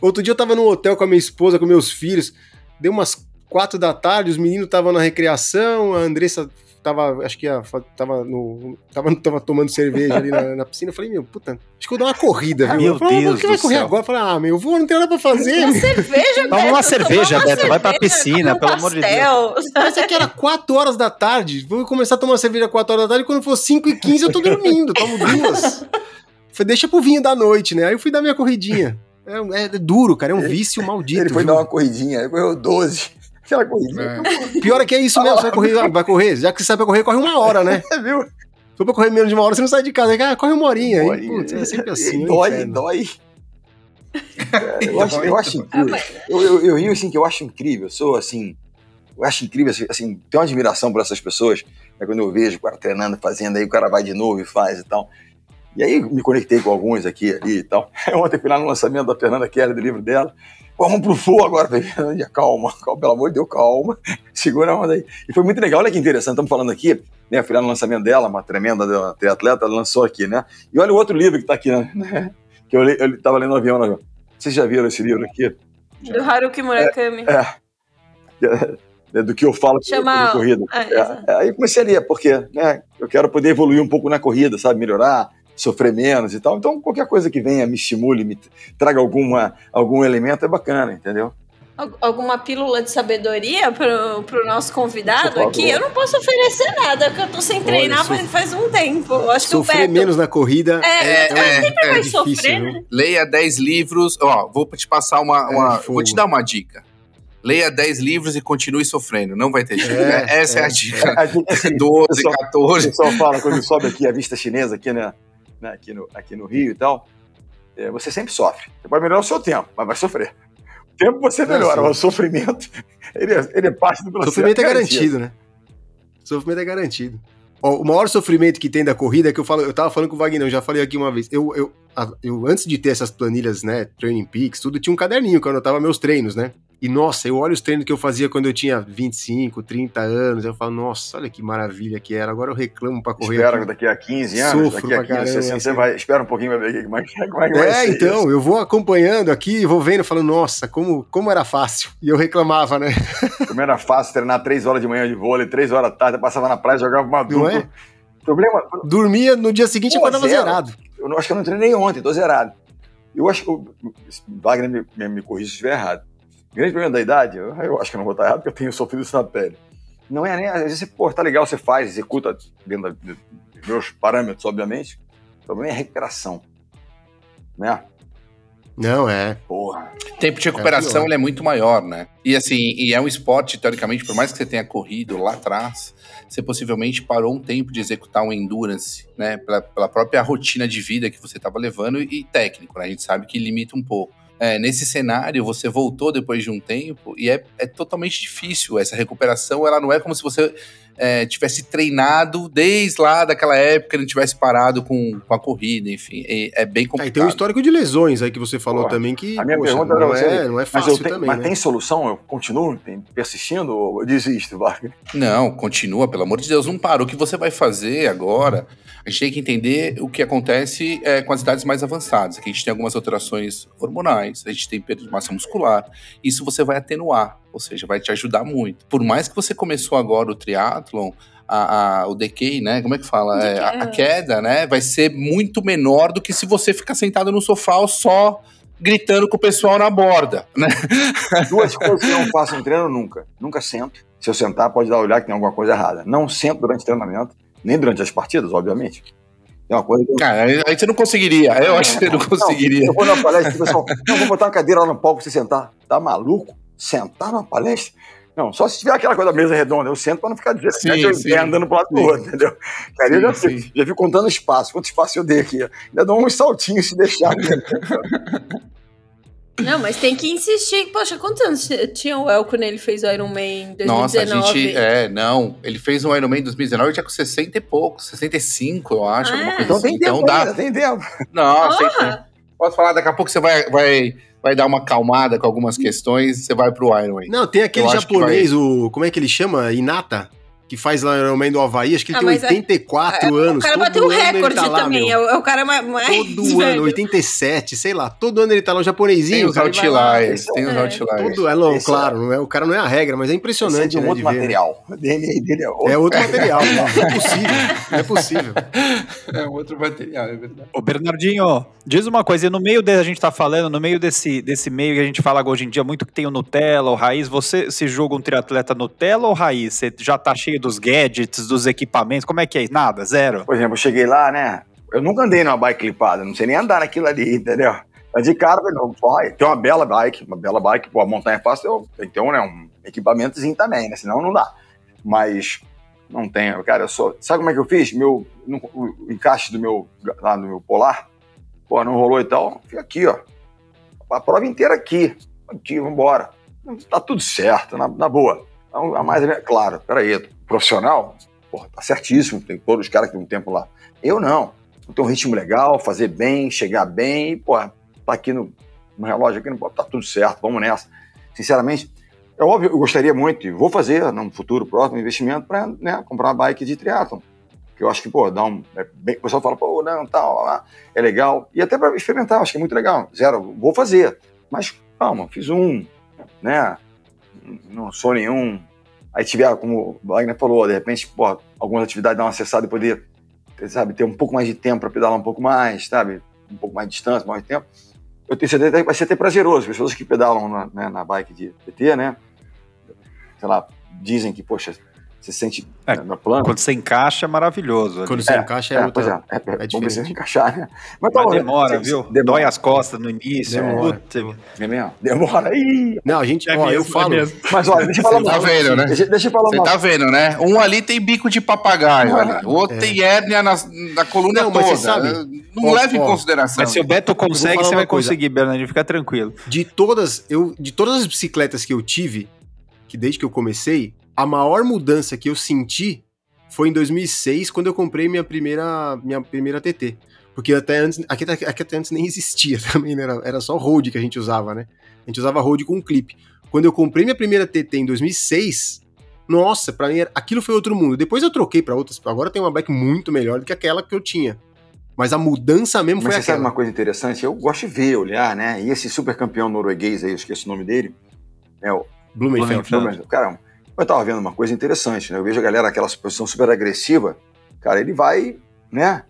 Outro dia eu tava num hotel com a minha esposa, com meus filhos, deu umas quatro da tarde, os meninos estavam na recreação, a Andressa tava, acho que ia, tava, no, tava, tava tomando cerveja ali na, na piscina. Eu falei, meu, puta, acho que eu vou dar uma corrida, viu? Meu Ela falou, Deus "Por que vai correr céu." agora? Eu falei, ah, meu, eu vou, não tem nada pra fazer. Uma cerveja, Toma Beto, uma cerveja, toma uma Beto, vai pra cerveja, piscina, um pelo amor de pastel. Mas é que era 4 horas da tarde. Vou começar a tomar cerveja 4 horas da tarde. Quando for 5 e 15 eu tô dormindo. Tomo duas. Falei, deixa pro vinho da noite, né? Aí eu fui dar minha corridinha. É, é duro, cara. É um vício maldito. ele foi viu? dar uma corridinha, ele correu 12. Aquela corridinha, Pior é que é isso mesmo. Você vai correr, vai correr. Já que você sabe pra correr, corre uma hora, né? viu? Se for pra correr menos de uma hora, você não sai de casa. Ah, corre uma horinha. Aí, Dói, putz, é sempre assim. é um dói, inferno. dói. É, eu, acho, eu acho incrível. Eu, eu, eu rio assim que eu acho incrível. Eu sou assim. Eu acho incrível, assim, assim, tenho uma admiração por essas pessoas. Né, quando eu vejo o cara treinando, fazendo, aí o cara vai de novo e faz e tal. E aí me conectei com alguns aqui ali e tal. Ontem fui lá no lançamento da Fernanda Kelly, do livro dela. Vamos pro flow agora. Fernanda, calma, calma, pelo amor de Deus, calma. Segura a onda aí. E foi muito legal, olha que interessante, estamos falando aqui, né? Fui lá no lançamento dela, uma tremenda triatleta, lançou aqui, né? E olha o outro livro que tá aqui, né? Que eu, li, eu tava lendo no avião, no avião. Vocês já viram esse livro aqui? Do Haruki Murakami. É, do que eu falo Chama- de corrida. É, É, é, aí comecei a ler, porque né, eu quero poder evoluir um pouco na corrida, sabe? Melhorar, sofrer menos e tal. Então, qualquer coisa que venha, me estimule, me traga alguma, algum elemento, é bacana, entendeu? Alguma pílula de sabedoria pro, pro nosso convidado aqui? Eu não posso oferecer nada, porque eu tô sem treinar Olha, faz, faz um tempo. Eu acho que o Sofrer Beto menos na corrida É, É, é, sempre é vai difícil, sofrer, né? Leia 10 livros. Ó, vou te passar uma. uma- É, fogo. vou te dar uma dica. Leia 10 livros e continue sofrendo. Não vai ter jeito. É, Essa é, é, a dica. A gente, assim, 12, o pessoal- o 14. pessoal fala quando sobe aqui a vista chinesa aqui, né, né, aqui, no, aqui no Rio e tal, é, você sempre sofre. Você pode melhorar o seu tempo, mas vai sofrer. O tempo você melhora, sim. o sofrimento, ele é, ele é parte do processo. Sofrimento é garantido, né? Sofrimento é garantido. Ó, o maior sofrimento que tem da corrida é que eu falo, eu tava falando com o Wagner, eu já falei aqui uma vez. Eu, eu, a- eu antes de ter essas planilhas, né, Training Peaks, tudo, tinha um caderninho que eu anotava meus treinos, né? E nossa, eu olho os treinos que eu fazia quando eu tinha 25, 30 anos, eu falo, nossa, olha que maravilha que era. Agora eu reclamo pra correr. Espera aqui. daqui a 15 anos, Sofro daqui a pra 15, caramba, 60, você assim. vai, espera um pouquinho pra ver como é que, é vai É, então, isso. eu vou acompanhando aqui, vou vendo, falando, nossa, como, como era fácil. E eu reclamava, né? Como era fácil treinar 3 horas de manhã de vôlei, 3 horas da tarde, eu passava na praia, jogava uma Não dupla. é? Problema, Dormia, no dia seguinte Pô, acordava zero. zerado. eu não, acho que eu não treinei ontem, tô zerado. Eu acho que o Wagner me, me, me corrija se estiver errado. O grande problema da idade, eu, eu acho que eu não vou estar errado, porque eu tenho sofrido isso na pele. Não é nem, às vezes você, pô, tá legal, você faz, executa dentro da- dos meus parâmetros, obviamente. O problema é a recuperação. Né? Não, é. Porra. tempo de recuperação pior. ele é muito maior, né? E assim, e é um esporte, teoricamente, por mais que você tenha corrido lá atrás, você possivelmente parou um tempo de executar um endurance, né? Pela, pela própria rotina de vida que você estava levando e técnico, né? A gente sabe que limita um pouco. É, nesse cenário, você voltou depois de um tempo e é, é totalmente difícil. Essa recuperação, ela não é como se você é, tivesse treinado desde lá daquela época, não tivesse parado com, com a corrida, enfim. É, é bem Aí complicado. tem um histórico de lesões aí que você falou Porra. também que A minha poxa, pergunta não, você é, não é Mas, fácil tenho- também, mas né? tem solução? Eu continuo persistindo ou eu desisto, Wagner? Não, continua, pelo amor de Deus, não para. O que você vai fazer agora, a gente tem que entender o que acontece é, com as idades mais avançadas. Aqui a gente tem algumas alterações hormonais, a gente tem perda de massa muscular. Isso você vai atenuar, ou seja, vai te ajudar muito. Por mais que você começou agora o triatlon, a, a- o decay, né? Como é que fala? É, a, a queda, né? Vai ser muito menor do que se você ficar sentado no sofá ou só gritando com o pessoal na borda, né? Duas coisas que eu não faço no treino nunca. Nunca sento. Se eu sentar, pode dar olhar que tem alguma coisa errada. Não sento durante o treinamento, nem durante as partidas, obviamente. É uma coisa que eu Cara, aí você não conseguiria. Eu acho que você não conseguiria. Eu vou na palestra e o pessoal, não, vou botar uma cadeira lá no palco pra você sentar. Tá maluco? Sentar numa palestra? Não, só se tiver aquela coisa da mesa redonda, eu sento pra não ficar de Sim, eu sim. pé andando pro lado do outro, entendeu? Cara, eu já, Sim, já vi contando espaço, quanto espaço eu dei aqui. Ainda dou uns saltinhos se deixar. Não, mas tem que insistir. Poxa, quantos anos tinha o El quando ele fez o Iron Man em 2019? Nossa, a gente. É, não. Ele fez um Iron Man em 2019 já com 60 e pouco, 65, eu acho. Ah, Então assim. tem tempo Então dá. ainda, tem tempo. Não, tem tempo. Posso falar, daqui a pouco você vai, vai, vai dar uma calmada com algumas questões, você vai pro Iron Man. Não, tem aquele Eu japonês, o. Como é que ele chama? Inata? Que faz lá o Ironman do Havaí, acho que ele Ah, tem mas é- 84 anos. O cara todo bateu ele recorde tá lá, também. meu. É o, é o cara mais. Todo velho. ano, 87, sei lá. Todo ano ele tá lá, o Tem japonesinho. os vai lá, outliers, tem os É. outliers. Todo, é, não, claro, não é, o cara não é a regra, mas é Esse é impressionante, de um né, outro ver, né? material. DNA dele é outro. É outro material, não é possível. Não é possível. É um outro material, é verdade. Ô, Bernardinho, diz uma coisa, e no meio de, a gente tá falando, no meio desse, desse meio que a gente fala hoje em dia muito que tem o Nutella, o Raiz, você se julga um triatleta Nutella ou Raiz? Você já tá cheio dos gadgets, dos equipamentos, como é que é? Nada, zero? Por exemplo, eu cheguei lá, né? Eu nunca andei numa bike clipada, não sei nem andar naquilo ali, entendeu? Mas de cara, não, vai, tem uma bela bike, uma bela bike, pô, a montanha é fácil, tem que ter um, né, um equipamentozinho também, né? Senão não dá. Mas não tenho, cara, eu sou. Sabe como é que eu fiz? Meu, no- o, o encaixe do meu, lá no meu polar, pô, não rolou e tal, fica aqui, ó. A prova inteira aqui. Aqui, vambora. Tá tudo certo, na, na boa. Então, a mais, claro, peraí, profissional, Porra, tá certíssimo, tem todos os caras que tem um tempo lá. Eu não. Eu tenho um ritmo legal, fazer bem, chegar bem, e, porra, tá aqui no, no relógio aqui, pô, tá tudo certo, vamos nessa. Sinceramente, é óbvio, eu gostaria muito, e vou fazer no futuro próximo investimento para né, comprar uma bike de triatlon. Que eu acho que, pô, dá um. É bem, o pessoal fala, pô, não, tal, lá, é legal. E até para experimentar, acho que é muito legal. Zero, vou fazer. Mas, calma, fiz um, né? Não sou nenhum aí tiver, como o Wagner falou, de repente, pô, algumas atividades dar uma acessada e poder, sabe, ter um pouco mais de tempo para pedalar um pouco mais, sabe, um pouco mais de distância, mais tempo, eu tenho certeza que vai ser até prazeroso. As pessoas que pedalam na, né, na bike de PT, né? Sei lá, dizem que, poxa, você sente É, né, na plana. Quando você encaixa é maravilhoso. ali. Quando você encaixa é, É, outra. pois é, é, é diferente. vai encaixar, né? Mas, Mas tá, demora, você- viu? Demora. Dói as costas no início. Demora. Puta. É mesmo? Demora. Ih. Não, a gente, É ó, eu mesmo, é falo. mesmo. Mas olha, deixa eu falar Você tá vendo, né? Deixa, deixa eu falar Você tá vendo, né? Um ali tem bico de papagaio, o outro tem hérnia na, na coluna Não, mas toda. você sabe- Não Ó, leva em consideração. Mas se o Beto consegue, você vai coisa. conseguir, Bernardinho. Fica tranquilo. de todas, eu, de todas as bicicletas que eu tive, que desde que eu comecei, a maior mudança que eu senti foi em 2006, quando eu comprei minha primeira, minha primeira TT. Porque até antes, aqui, até- aqui até antes nem existia também, né? Era, era só road que a gente usava, né? A gente usava road com clipe. Quando eu comprei minha primeira TT em 2006, nossa, pra mim era- aquilo foi outro mundo. Depois eu troquei pra outras, agora tem uma bike muito melhor do que aquela que eu tinha. Mas a mudança mesmo Mas foi você sabe aquela. uma coisa interessante? Eu gosto de ver, olhar, né? E esse super campeão norueguês aí, eu esqueço o nome dele, é o Blumenfeld. Blumenfeld. Cara, eu tava vendo uma coisa interessante, né? Eu vejo a galera aquela posição super agressiva, cara, ele vai, né?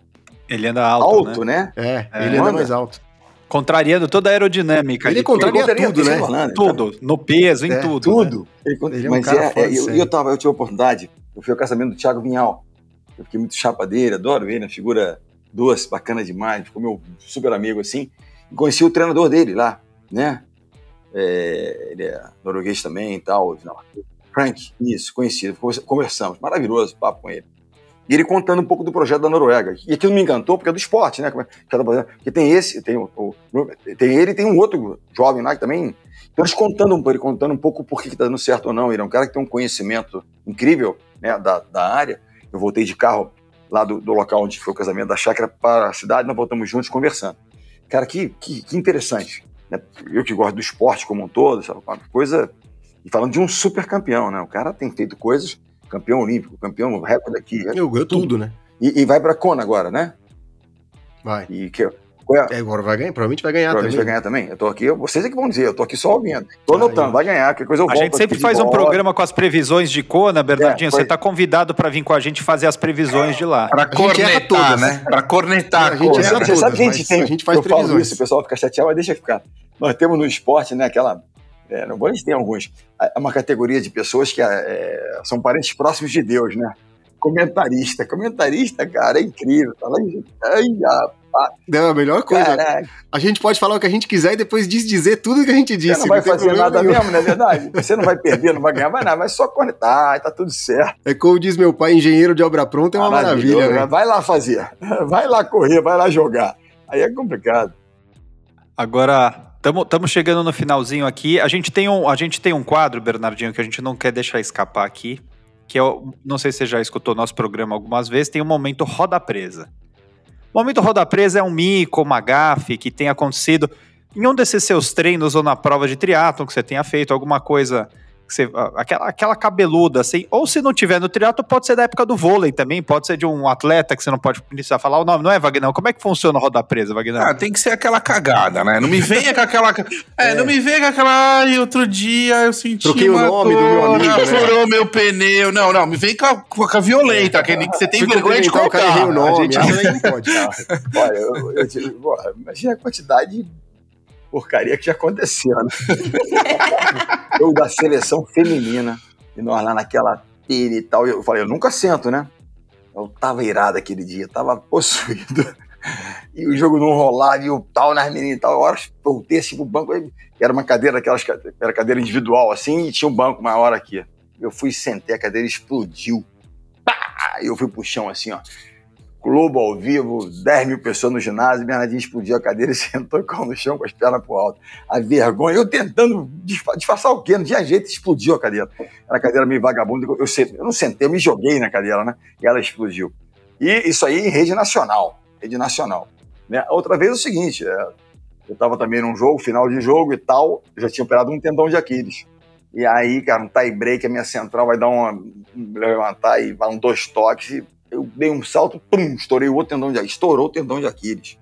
Ele anda alto, Alto, né? né? É, ele anda mais alto. Contrariando toda a aerodinâmica. Ele contraria tudo, né? falando, tudo. No peso, em É, tudo. Tudo. né? Ele, Ele é um mas cara é, é, eu, eu, tava, eu tive a oportunidade, eu fui ao casamento do Thiago Vinhal. Eu fiquei muito chapa dele, adoro ele, uma figura doce, bacana demais, ficou meu super amigo assim. E conheci o treinador dele lá, né? É, ele é norueguês também e tal. Não, Frank, isso, conhecido. Conversamos, maravilhoso papo com ele. E ele contando um pouco do projeto da Noruega. E aquilo me encantou porque é do esporte, né? É- projeto- Porque tem esse, tem, o, o- tem ele e tem um outro jovem lá que também. Então eles contando ele contando um pouco por que está dando certo ou não. Ele é um cara que tem um conhecimento incrível né, da, da área. Eu voltei de carro lá do, do local onde foi o casamento da chácara para a cidade, nós voltamos juntos conversando. Cara, que, que, que interessante. Né? Eu que gosto do esporte como um todo, sabe? Uma coisa. E falando de um super campeão, né? O cara tem feito coisas, campeão olímpico, campeão recorde aqui. Eu ganho tudo, né? E, e vai para Kona agora, né? Vai. E que, qual é, É, agora vai ganhar, provavelmente vai ganhar Provavelmente vai também. ganhar também. Eu tô aqui, vocês é que vão dizer, eu tô aqui só ouvindo. Tô anotando, vai ganhar, que coisa eu A volto gente sempre faz um programa com as previsões de Kona, Bernardinho. É, você está convidado para vir com a gente fazer as previsões de lá. Pra gente cornetar, todas. né? Pra cornetar. A gente erra Você todas, sabe que a gente tem. a gente faz eu falo previsões. isso, o pessoal fica chateado, mas deixa ficar. Nós temos no esporte, né, aquela. É, não vou nem ter alguns. É uma categoria de pessoas que é, são parentes próximos de Deus, né? Comentarista. Comentarista, cara, é incrível. Tá lá em. Ai, rapaz, Não, a melhor coisa. caraca, A gente pode falar o que a gente quiser e depois desdizer tudo que a gente disse. você não vai tem fazer nada nenhum. mesmo, não é verdade? Você não vai perder, não vai ganhar, vai nada, vai só conectar, tá tudo certo. É como diz meu pai, engenheiro de obra pronta é uma Maravilhoso, maravilha, né? Vai lá fazer. Vai lá correr, vai lá jogar. Aí é complicado. Agora, estamos chegando no finalzinho aqui. A gente, tem um, a gente tem um quadro, Bernardinho, que a gente não quer deixar escapar aqui. Que eu não sei se você já escutou nosso programa algumas vezes, tem o momento Roda Presa. O momento Roda Presa é um mico, uma gafe que tem acontecido em um desses seus treinos ou na prova de triatlon que você tenha feito, alguma coisa você, aquela, aquela cabeluda, assim, ou se não tiver no triatlo, pode ser da época do vôlei também, pode ser de um atleta que você não pode precisar falar o nome, não é, Wagner? Como é que funciona o Roda Presa, Wagner? Ah, tem que ser aquela cagada, né? Não me venha com aquela. É, não me venha com aquela. Ai, outro dia eu senti. Troquei o nome do meu dor, amigo, né? Furou meu pneu. Não, não, me vem com a, com a violenta, que que você tem Fui vergonha de cara errei contar. o nome. A gente- Essa aí não pode. Olha, eu, eu, porra, imagina a quantidade de porcaria que já aconteceu, né? eu da seleção feminina, e nós lá naquela pilha e tal, eu falei, eu nunca sento, né? Eu tava irado aquele dia, tava possuído. E o jogo não rolava, e o tal nas meninas e tal. A hora que eu voltei assim pro banco, era uma cadeira, aquelas, ca- era cadeira individual assim, e tinha um banco maior aqui. Eu fui sentei, a cadeira explodiu. Pá! Eu fui pro chão assim, ó. Globo ao vivo, 10 mil pessoas no ginásio, Bernardinho explodiu a cadeira e sentou com no chão com as pernas pro alto. A vergonha, eu tentando disfa- disfarçar o quê? Não tinha jeito, explodiu a cadeira. Era a cadeira meio vagabunda, eu, eu não sentei, eu me joguei na cadeira, né? E ela explodiu. E isso aí em rede nacional, rede nacional. Né? Outra vez é o seguinte, é, eu estava também num jogo, final de jogo e tal, já tinha operado um tendão de Aquiles. E aí, cara, um tie break, a minha central vai dar uma. levantar e vai um dois toques. E eu dei um salto, pum, estourei o outro tendão de Aquiles. Estourou o tendão de Aquiles.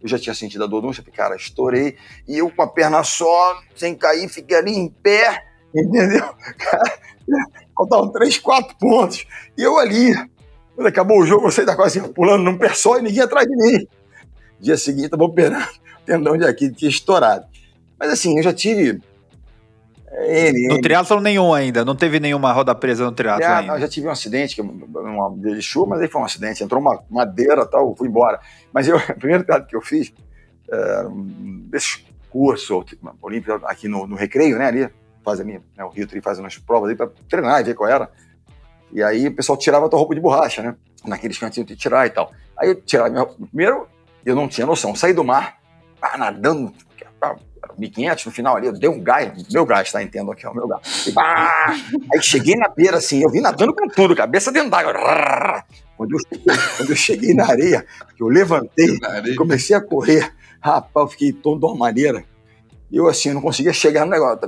Eu já tinha sentido a dor no falei, cara, estourei. E eu com a perna só, sem cair, fiquei ali em pé, entendeu? Cara, faltavam três, quatro pontos. E eu ali. Quando acabou o jogo, eu saí da quase assim, pulando num pé só e ninguém atrás de mim. Dia seguinte, tava operando. tendão de Aquiles tinha estourado. Mas assim, eu já tive. É, N, No N. triatlon nenhum ainda, não teve nenhuma roda presa no triatlon Ah, ainda. não, já tive um acidente, que uma de chuva, mas aí foi um acidente. Entrou uma madeira e tal, eu fui embora. Mas eu, o primeiro teatro que eu fiz, é, desses cursos olímpico aqui no, no Recreio, né, ali, faz ali, né, o Rio Tri faz umas provas ali para treinar e ver qual era. E aí o pessoal tirava a tua roupa de borracha, né, naqueles cantinhos de tirar e tal. Aí eu tirava minha roupa. Primeiro, eu não tinha noção. Saí do mar, ah, nadando, 1.500 no final ali, eu dei um gás, meu gás, tá? Entendo aqui, é o meu gás. E, pá! Aí cheguei na beira assim, eu vim nadando com tudo, cabeça dentro d'água. Quando eu, cheguei, quando eu cheguei na areia, que eu levantei, comecei a correr, rapaz, eu fiquei tonto de uma maneira. Eu assim, não conseguia chegar no negócio,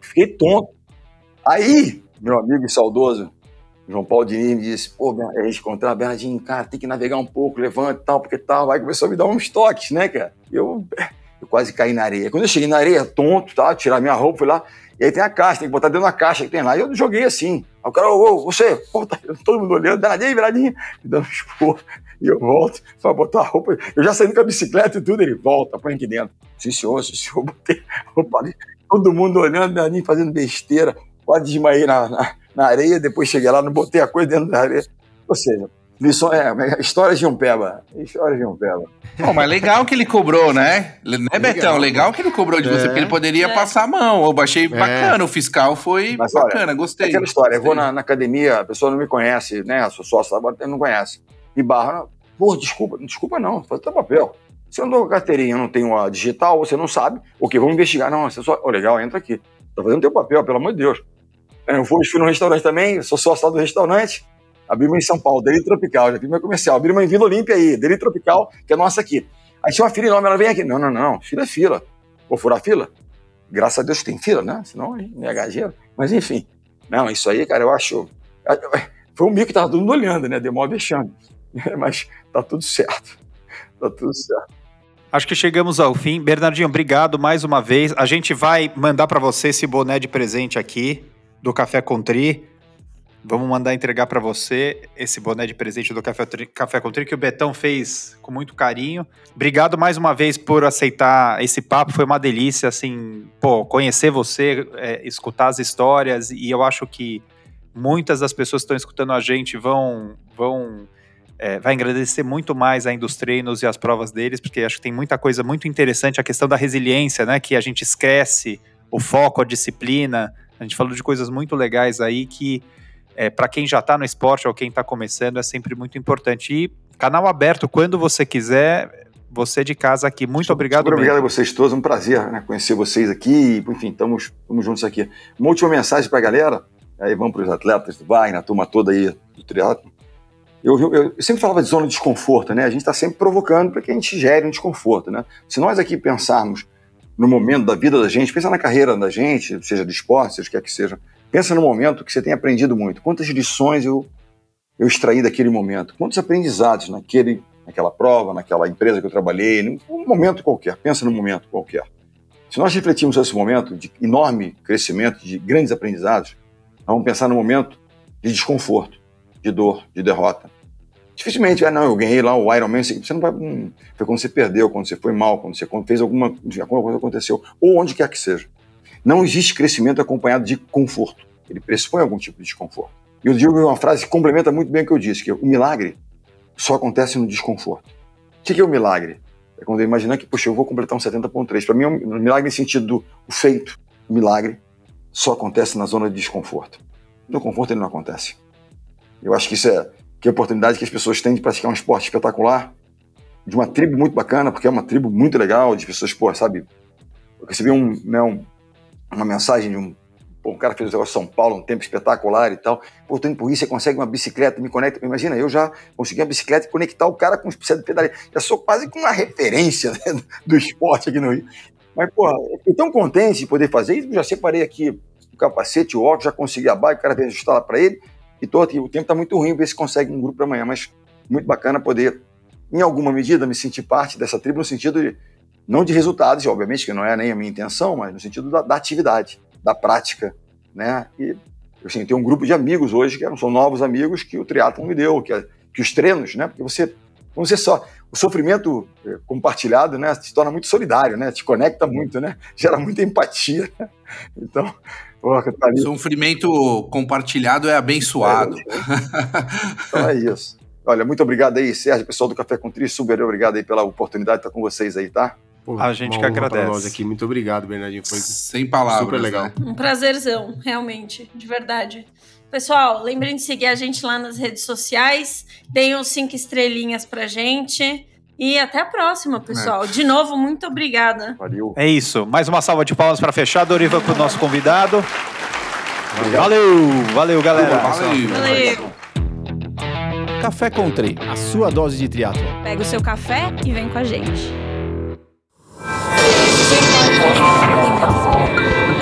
fiquei tonto. Aí, meu amigo saudoso, João Paulo Diniz me disse, pô, a gente encontrar Bernardinho, cara, tem que navegar um pouco, levanta e tal, porque tal. Aí começou a me dar uns toques, né, cara? Eu, eu quase caí na areia. Quando eu cheguei na areia, tonto, tá, tirar minha roupa, fui lá, e aí tem a caixa, tem que botar dentro da caixa que tem lá. E eu joguei assim. Aí o cara, ô, ô, você, pô, tá todo mundo olhando, Bernardinho, Bernardinho, me dando esporro. E eu volto pra botar a roupa. Eu já saí com a bicicleta e tudo, ele volta, põe aqui dentro. Sim, senhor, sim, senhor, botei roupa ali. Todo mundo olhando, Bernardinho fazendo besteira. Quase desmaiei na, na, na areia, depois cheguei lá, não botei a coisa dentro da areia. Ou seja, lição, é, histórias de um peba. Histórias de um peba. Bom, mas legal que ele cobrou, né? Né, Betão? Legal que ele cobrou de você, É. porque ele poderia É. passar a mão. Eu achei bacana, o fiscal foi Mas, olha, bacana, É gostei. aquela história, eu vou Gostei. na, na academia, a pessoa não me conhece, né? Sou sócio, agora não conhece. Me barra, pô, desculpa, desculpa não, faz o teu papel. Se eu não dou com a carteirinha, eu não tenho a digital, você não sabe, ok, vamos investigar. Não, você só, oh, legal, entra aqui. Tá fazendo teu papel, pelo amor de Deus. Eu fui, fui no restaurante também, sou sócio do restaurante, abri uma em São Paulo, Delírio Tropical, já fiz meu comercial, abri uma em Vila Olímpia aí, Delírio Tropical, que é nossa aqui. Aí tinha uma fila enorme, ela vem aqui. Não, não, não, fila é fila. Vou furar fila? Graças a Deus tem fila, né? Senão a gente não é gajeiro. Mas enfim, não, isso aí, cara, eu acho. Foi um mico que tava todo mundo olhando, né? Deu mó vexame. Mas tá tudo certo. Tá tudo certo. Acho que chegamos ao fim. Bernardinho, obrigado mais uma vez. A gente vai mandar para você esse boné de presente aqui do Café Contri. Vamos mandar entregar para você esse boné de presente do Café, Café Contri que o Betão fez com muito carinho. Obrigado mais uma vez por aceitar esse papo. Foi uma delícia, assim, pô, conhecer você, é, escutar as histórias e eu acho que muitas das pessoas que estão escutando a gente vão vão é, vai agradecer muito mais ainda os treinos e as provas deles, porque acho que tem muita coisa muito interessante, a questão da resiliência, né? Que a gente esquece, o foco, a disciplina. A gente falou de coisas muito legais aí que, é, para quem já está no esporte ou quem está começando, é sempre muito importante. E canal aberto, quando você quiser, você de casa aqui. Muito obrigado Super obrigado a mesmo. vocês todos, um prazer né, conhecer vocês aqui. Enfim, estamos juntos aqui. Uma última mensagem para a galera, aí vamos para os atletas do Wagner, a turma toda aí do triatlo. Eu, eu, eu sempre falava de zona de desconforto, né? A gente está sempre provocando para que a gente gere um desconforto, né? Se nós aqui pensarmos no momento da vida da gente, pensa na carreira da gente, seja de esporte, seja o que quer que seja, pensa no momento que você tem aprendido muito. Quantas lições eu, eu extraí daquele momento? Quantos aprendizados naquele, naquela prova, naquela empresa que eu trabalhei, num momento qualquer. Pensa num momento qualquer. Se nós refletirmos esse momento de enorme crescimento, de grandes aprendizados, vamos pensar no momento de desconforto, de dor, de derrota. Dificilmente, ah, não, eu ganhei lá o Iron Man, você não vai. Hum, foi quando você perdeu, quando você foi mal, quando você fez alguma, alguma coisa aconteceu, ou onde quer que seja. Não existe crescimento acompanhado de conforto. Ele pressupõe algum tipo de desconforto. E eu digo uma frase que complementa muito bem o que eu disse, que o milagre só acontece no desconforto. O que é o milagre? É quando eu imaginar que, puxa, eu vou completar um 70.3. Para mim, é um milagre em sentido do o feito. O milagre só acontece na zona de desconforto. No conforto ele não acontece. Eu acho que isso é que é a oportunidade que as pessoas têm de praticar um esporte espetacular, de uma tribo muito bacana, porque é uma tribo muito legal, de pessoas, pô, sabe? Eu recebi um, né, um, uma mensagem de um, pô, um cara fez o negócio São Paulo, um tempo espetacular e tal. Indo por isso, você consegue uma bicicleta, me conecta. Imagina, eu já consegui uma bicicleta e conectar o cara com os de pedaleia. Já sou quase com uma referência né, do esporte aqui no Rio. Mas, pô, eu tão contente de poder fazer isso, já separei aqui o capacete, o óculos, já consegui a bike, o cara veio ajustar lá para ele. E tô aqui, o tempo está muito ruim, ver se consegue um grupo para amanhã, mas muito bacana poder, em alguma medida, me sentir parte dessa tribo, no sentido de, não de resultados, obviamente, que não é nem a minha intenção, mas no sentido da, da atividade, da prática, né? E eu assim, tenho um grupo de amigos hoje, que eram, são novos amigos que o triatlon me deu, que, que os treinos, né? Porque você vamos dizer só, o sofrimento eh, compartilhado, né, se torna muito solidário, né, te conecta muito, né, gera muita empatia. Então, porra, tá ali. Sofrimento compartilhado é abençoado. Então é isso. Olha, muito obrigado aí, Sérgio, pessoal do Café com Tri, super obrigado aí pela oportunidade de estar com vocês aí, tá? Pô, A gente que agradece. nós aqui. Muito obrigado, Bernardinho. Foi Sem palavras. super legal. né? Um prazerzão, realmente, de verdade. Pessoal, lembrem de seguir a gente lá nas redes sociais. Deem os cinco estrelinhas pra gente. E até a próxima, pessoal. De novo, muito obrigada. Valeu. É isso. Mais uma salva de palmas para fechar, Doriva, para o nosso convidado. Obrigado. Valeu, valeu, galera. Valeu. Valeu. Café Country, a sua dose de triatlo. Pega o seu café e vem com a gente. 我是一秒钟。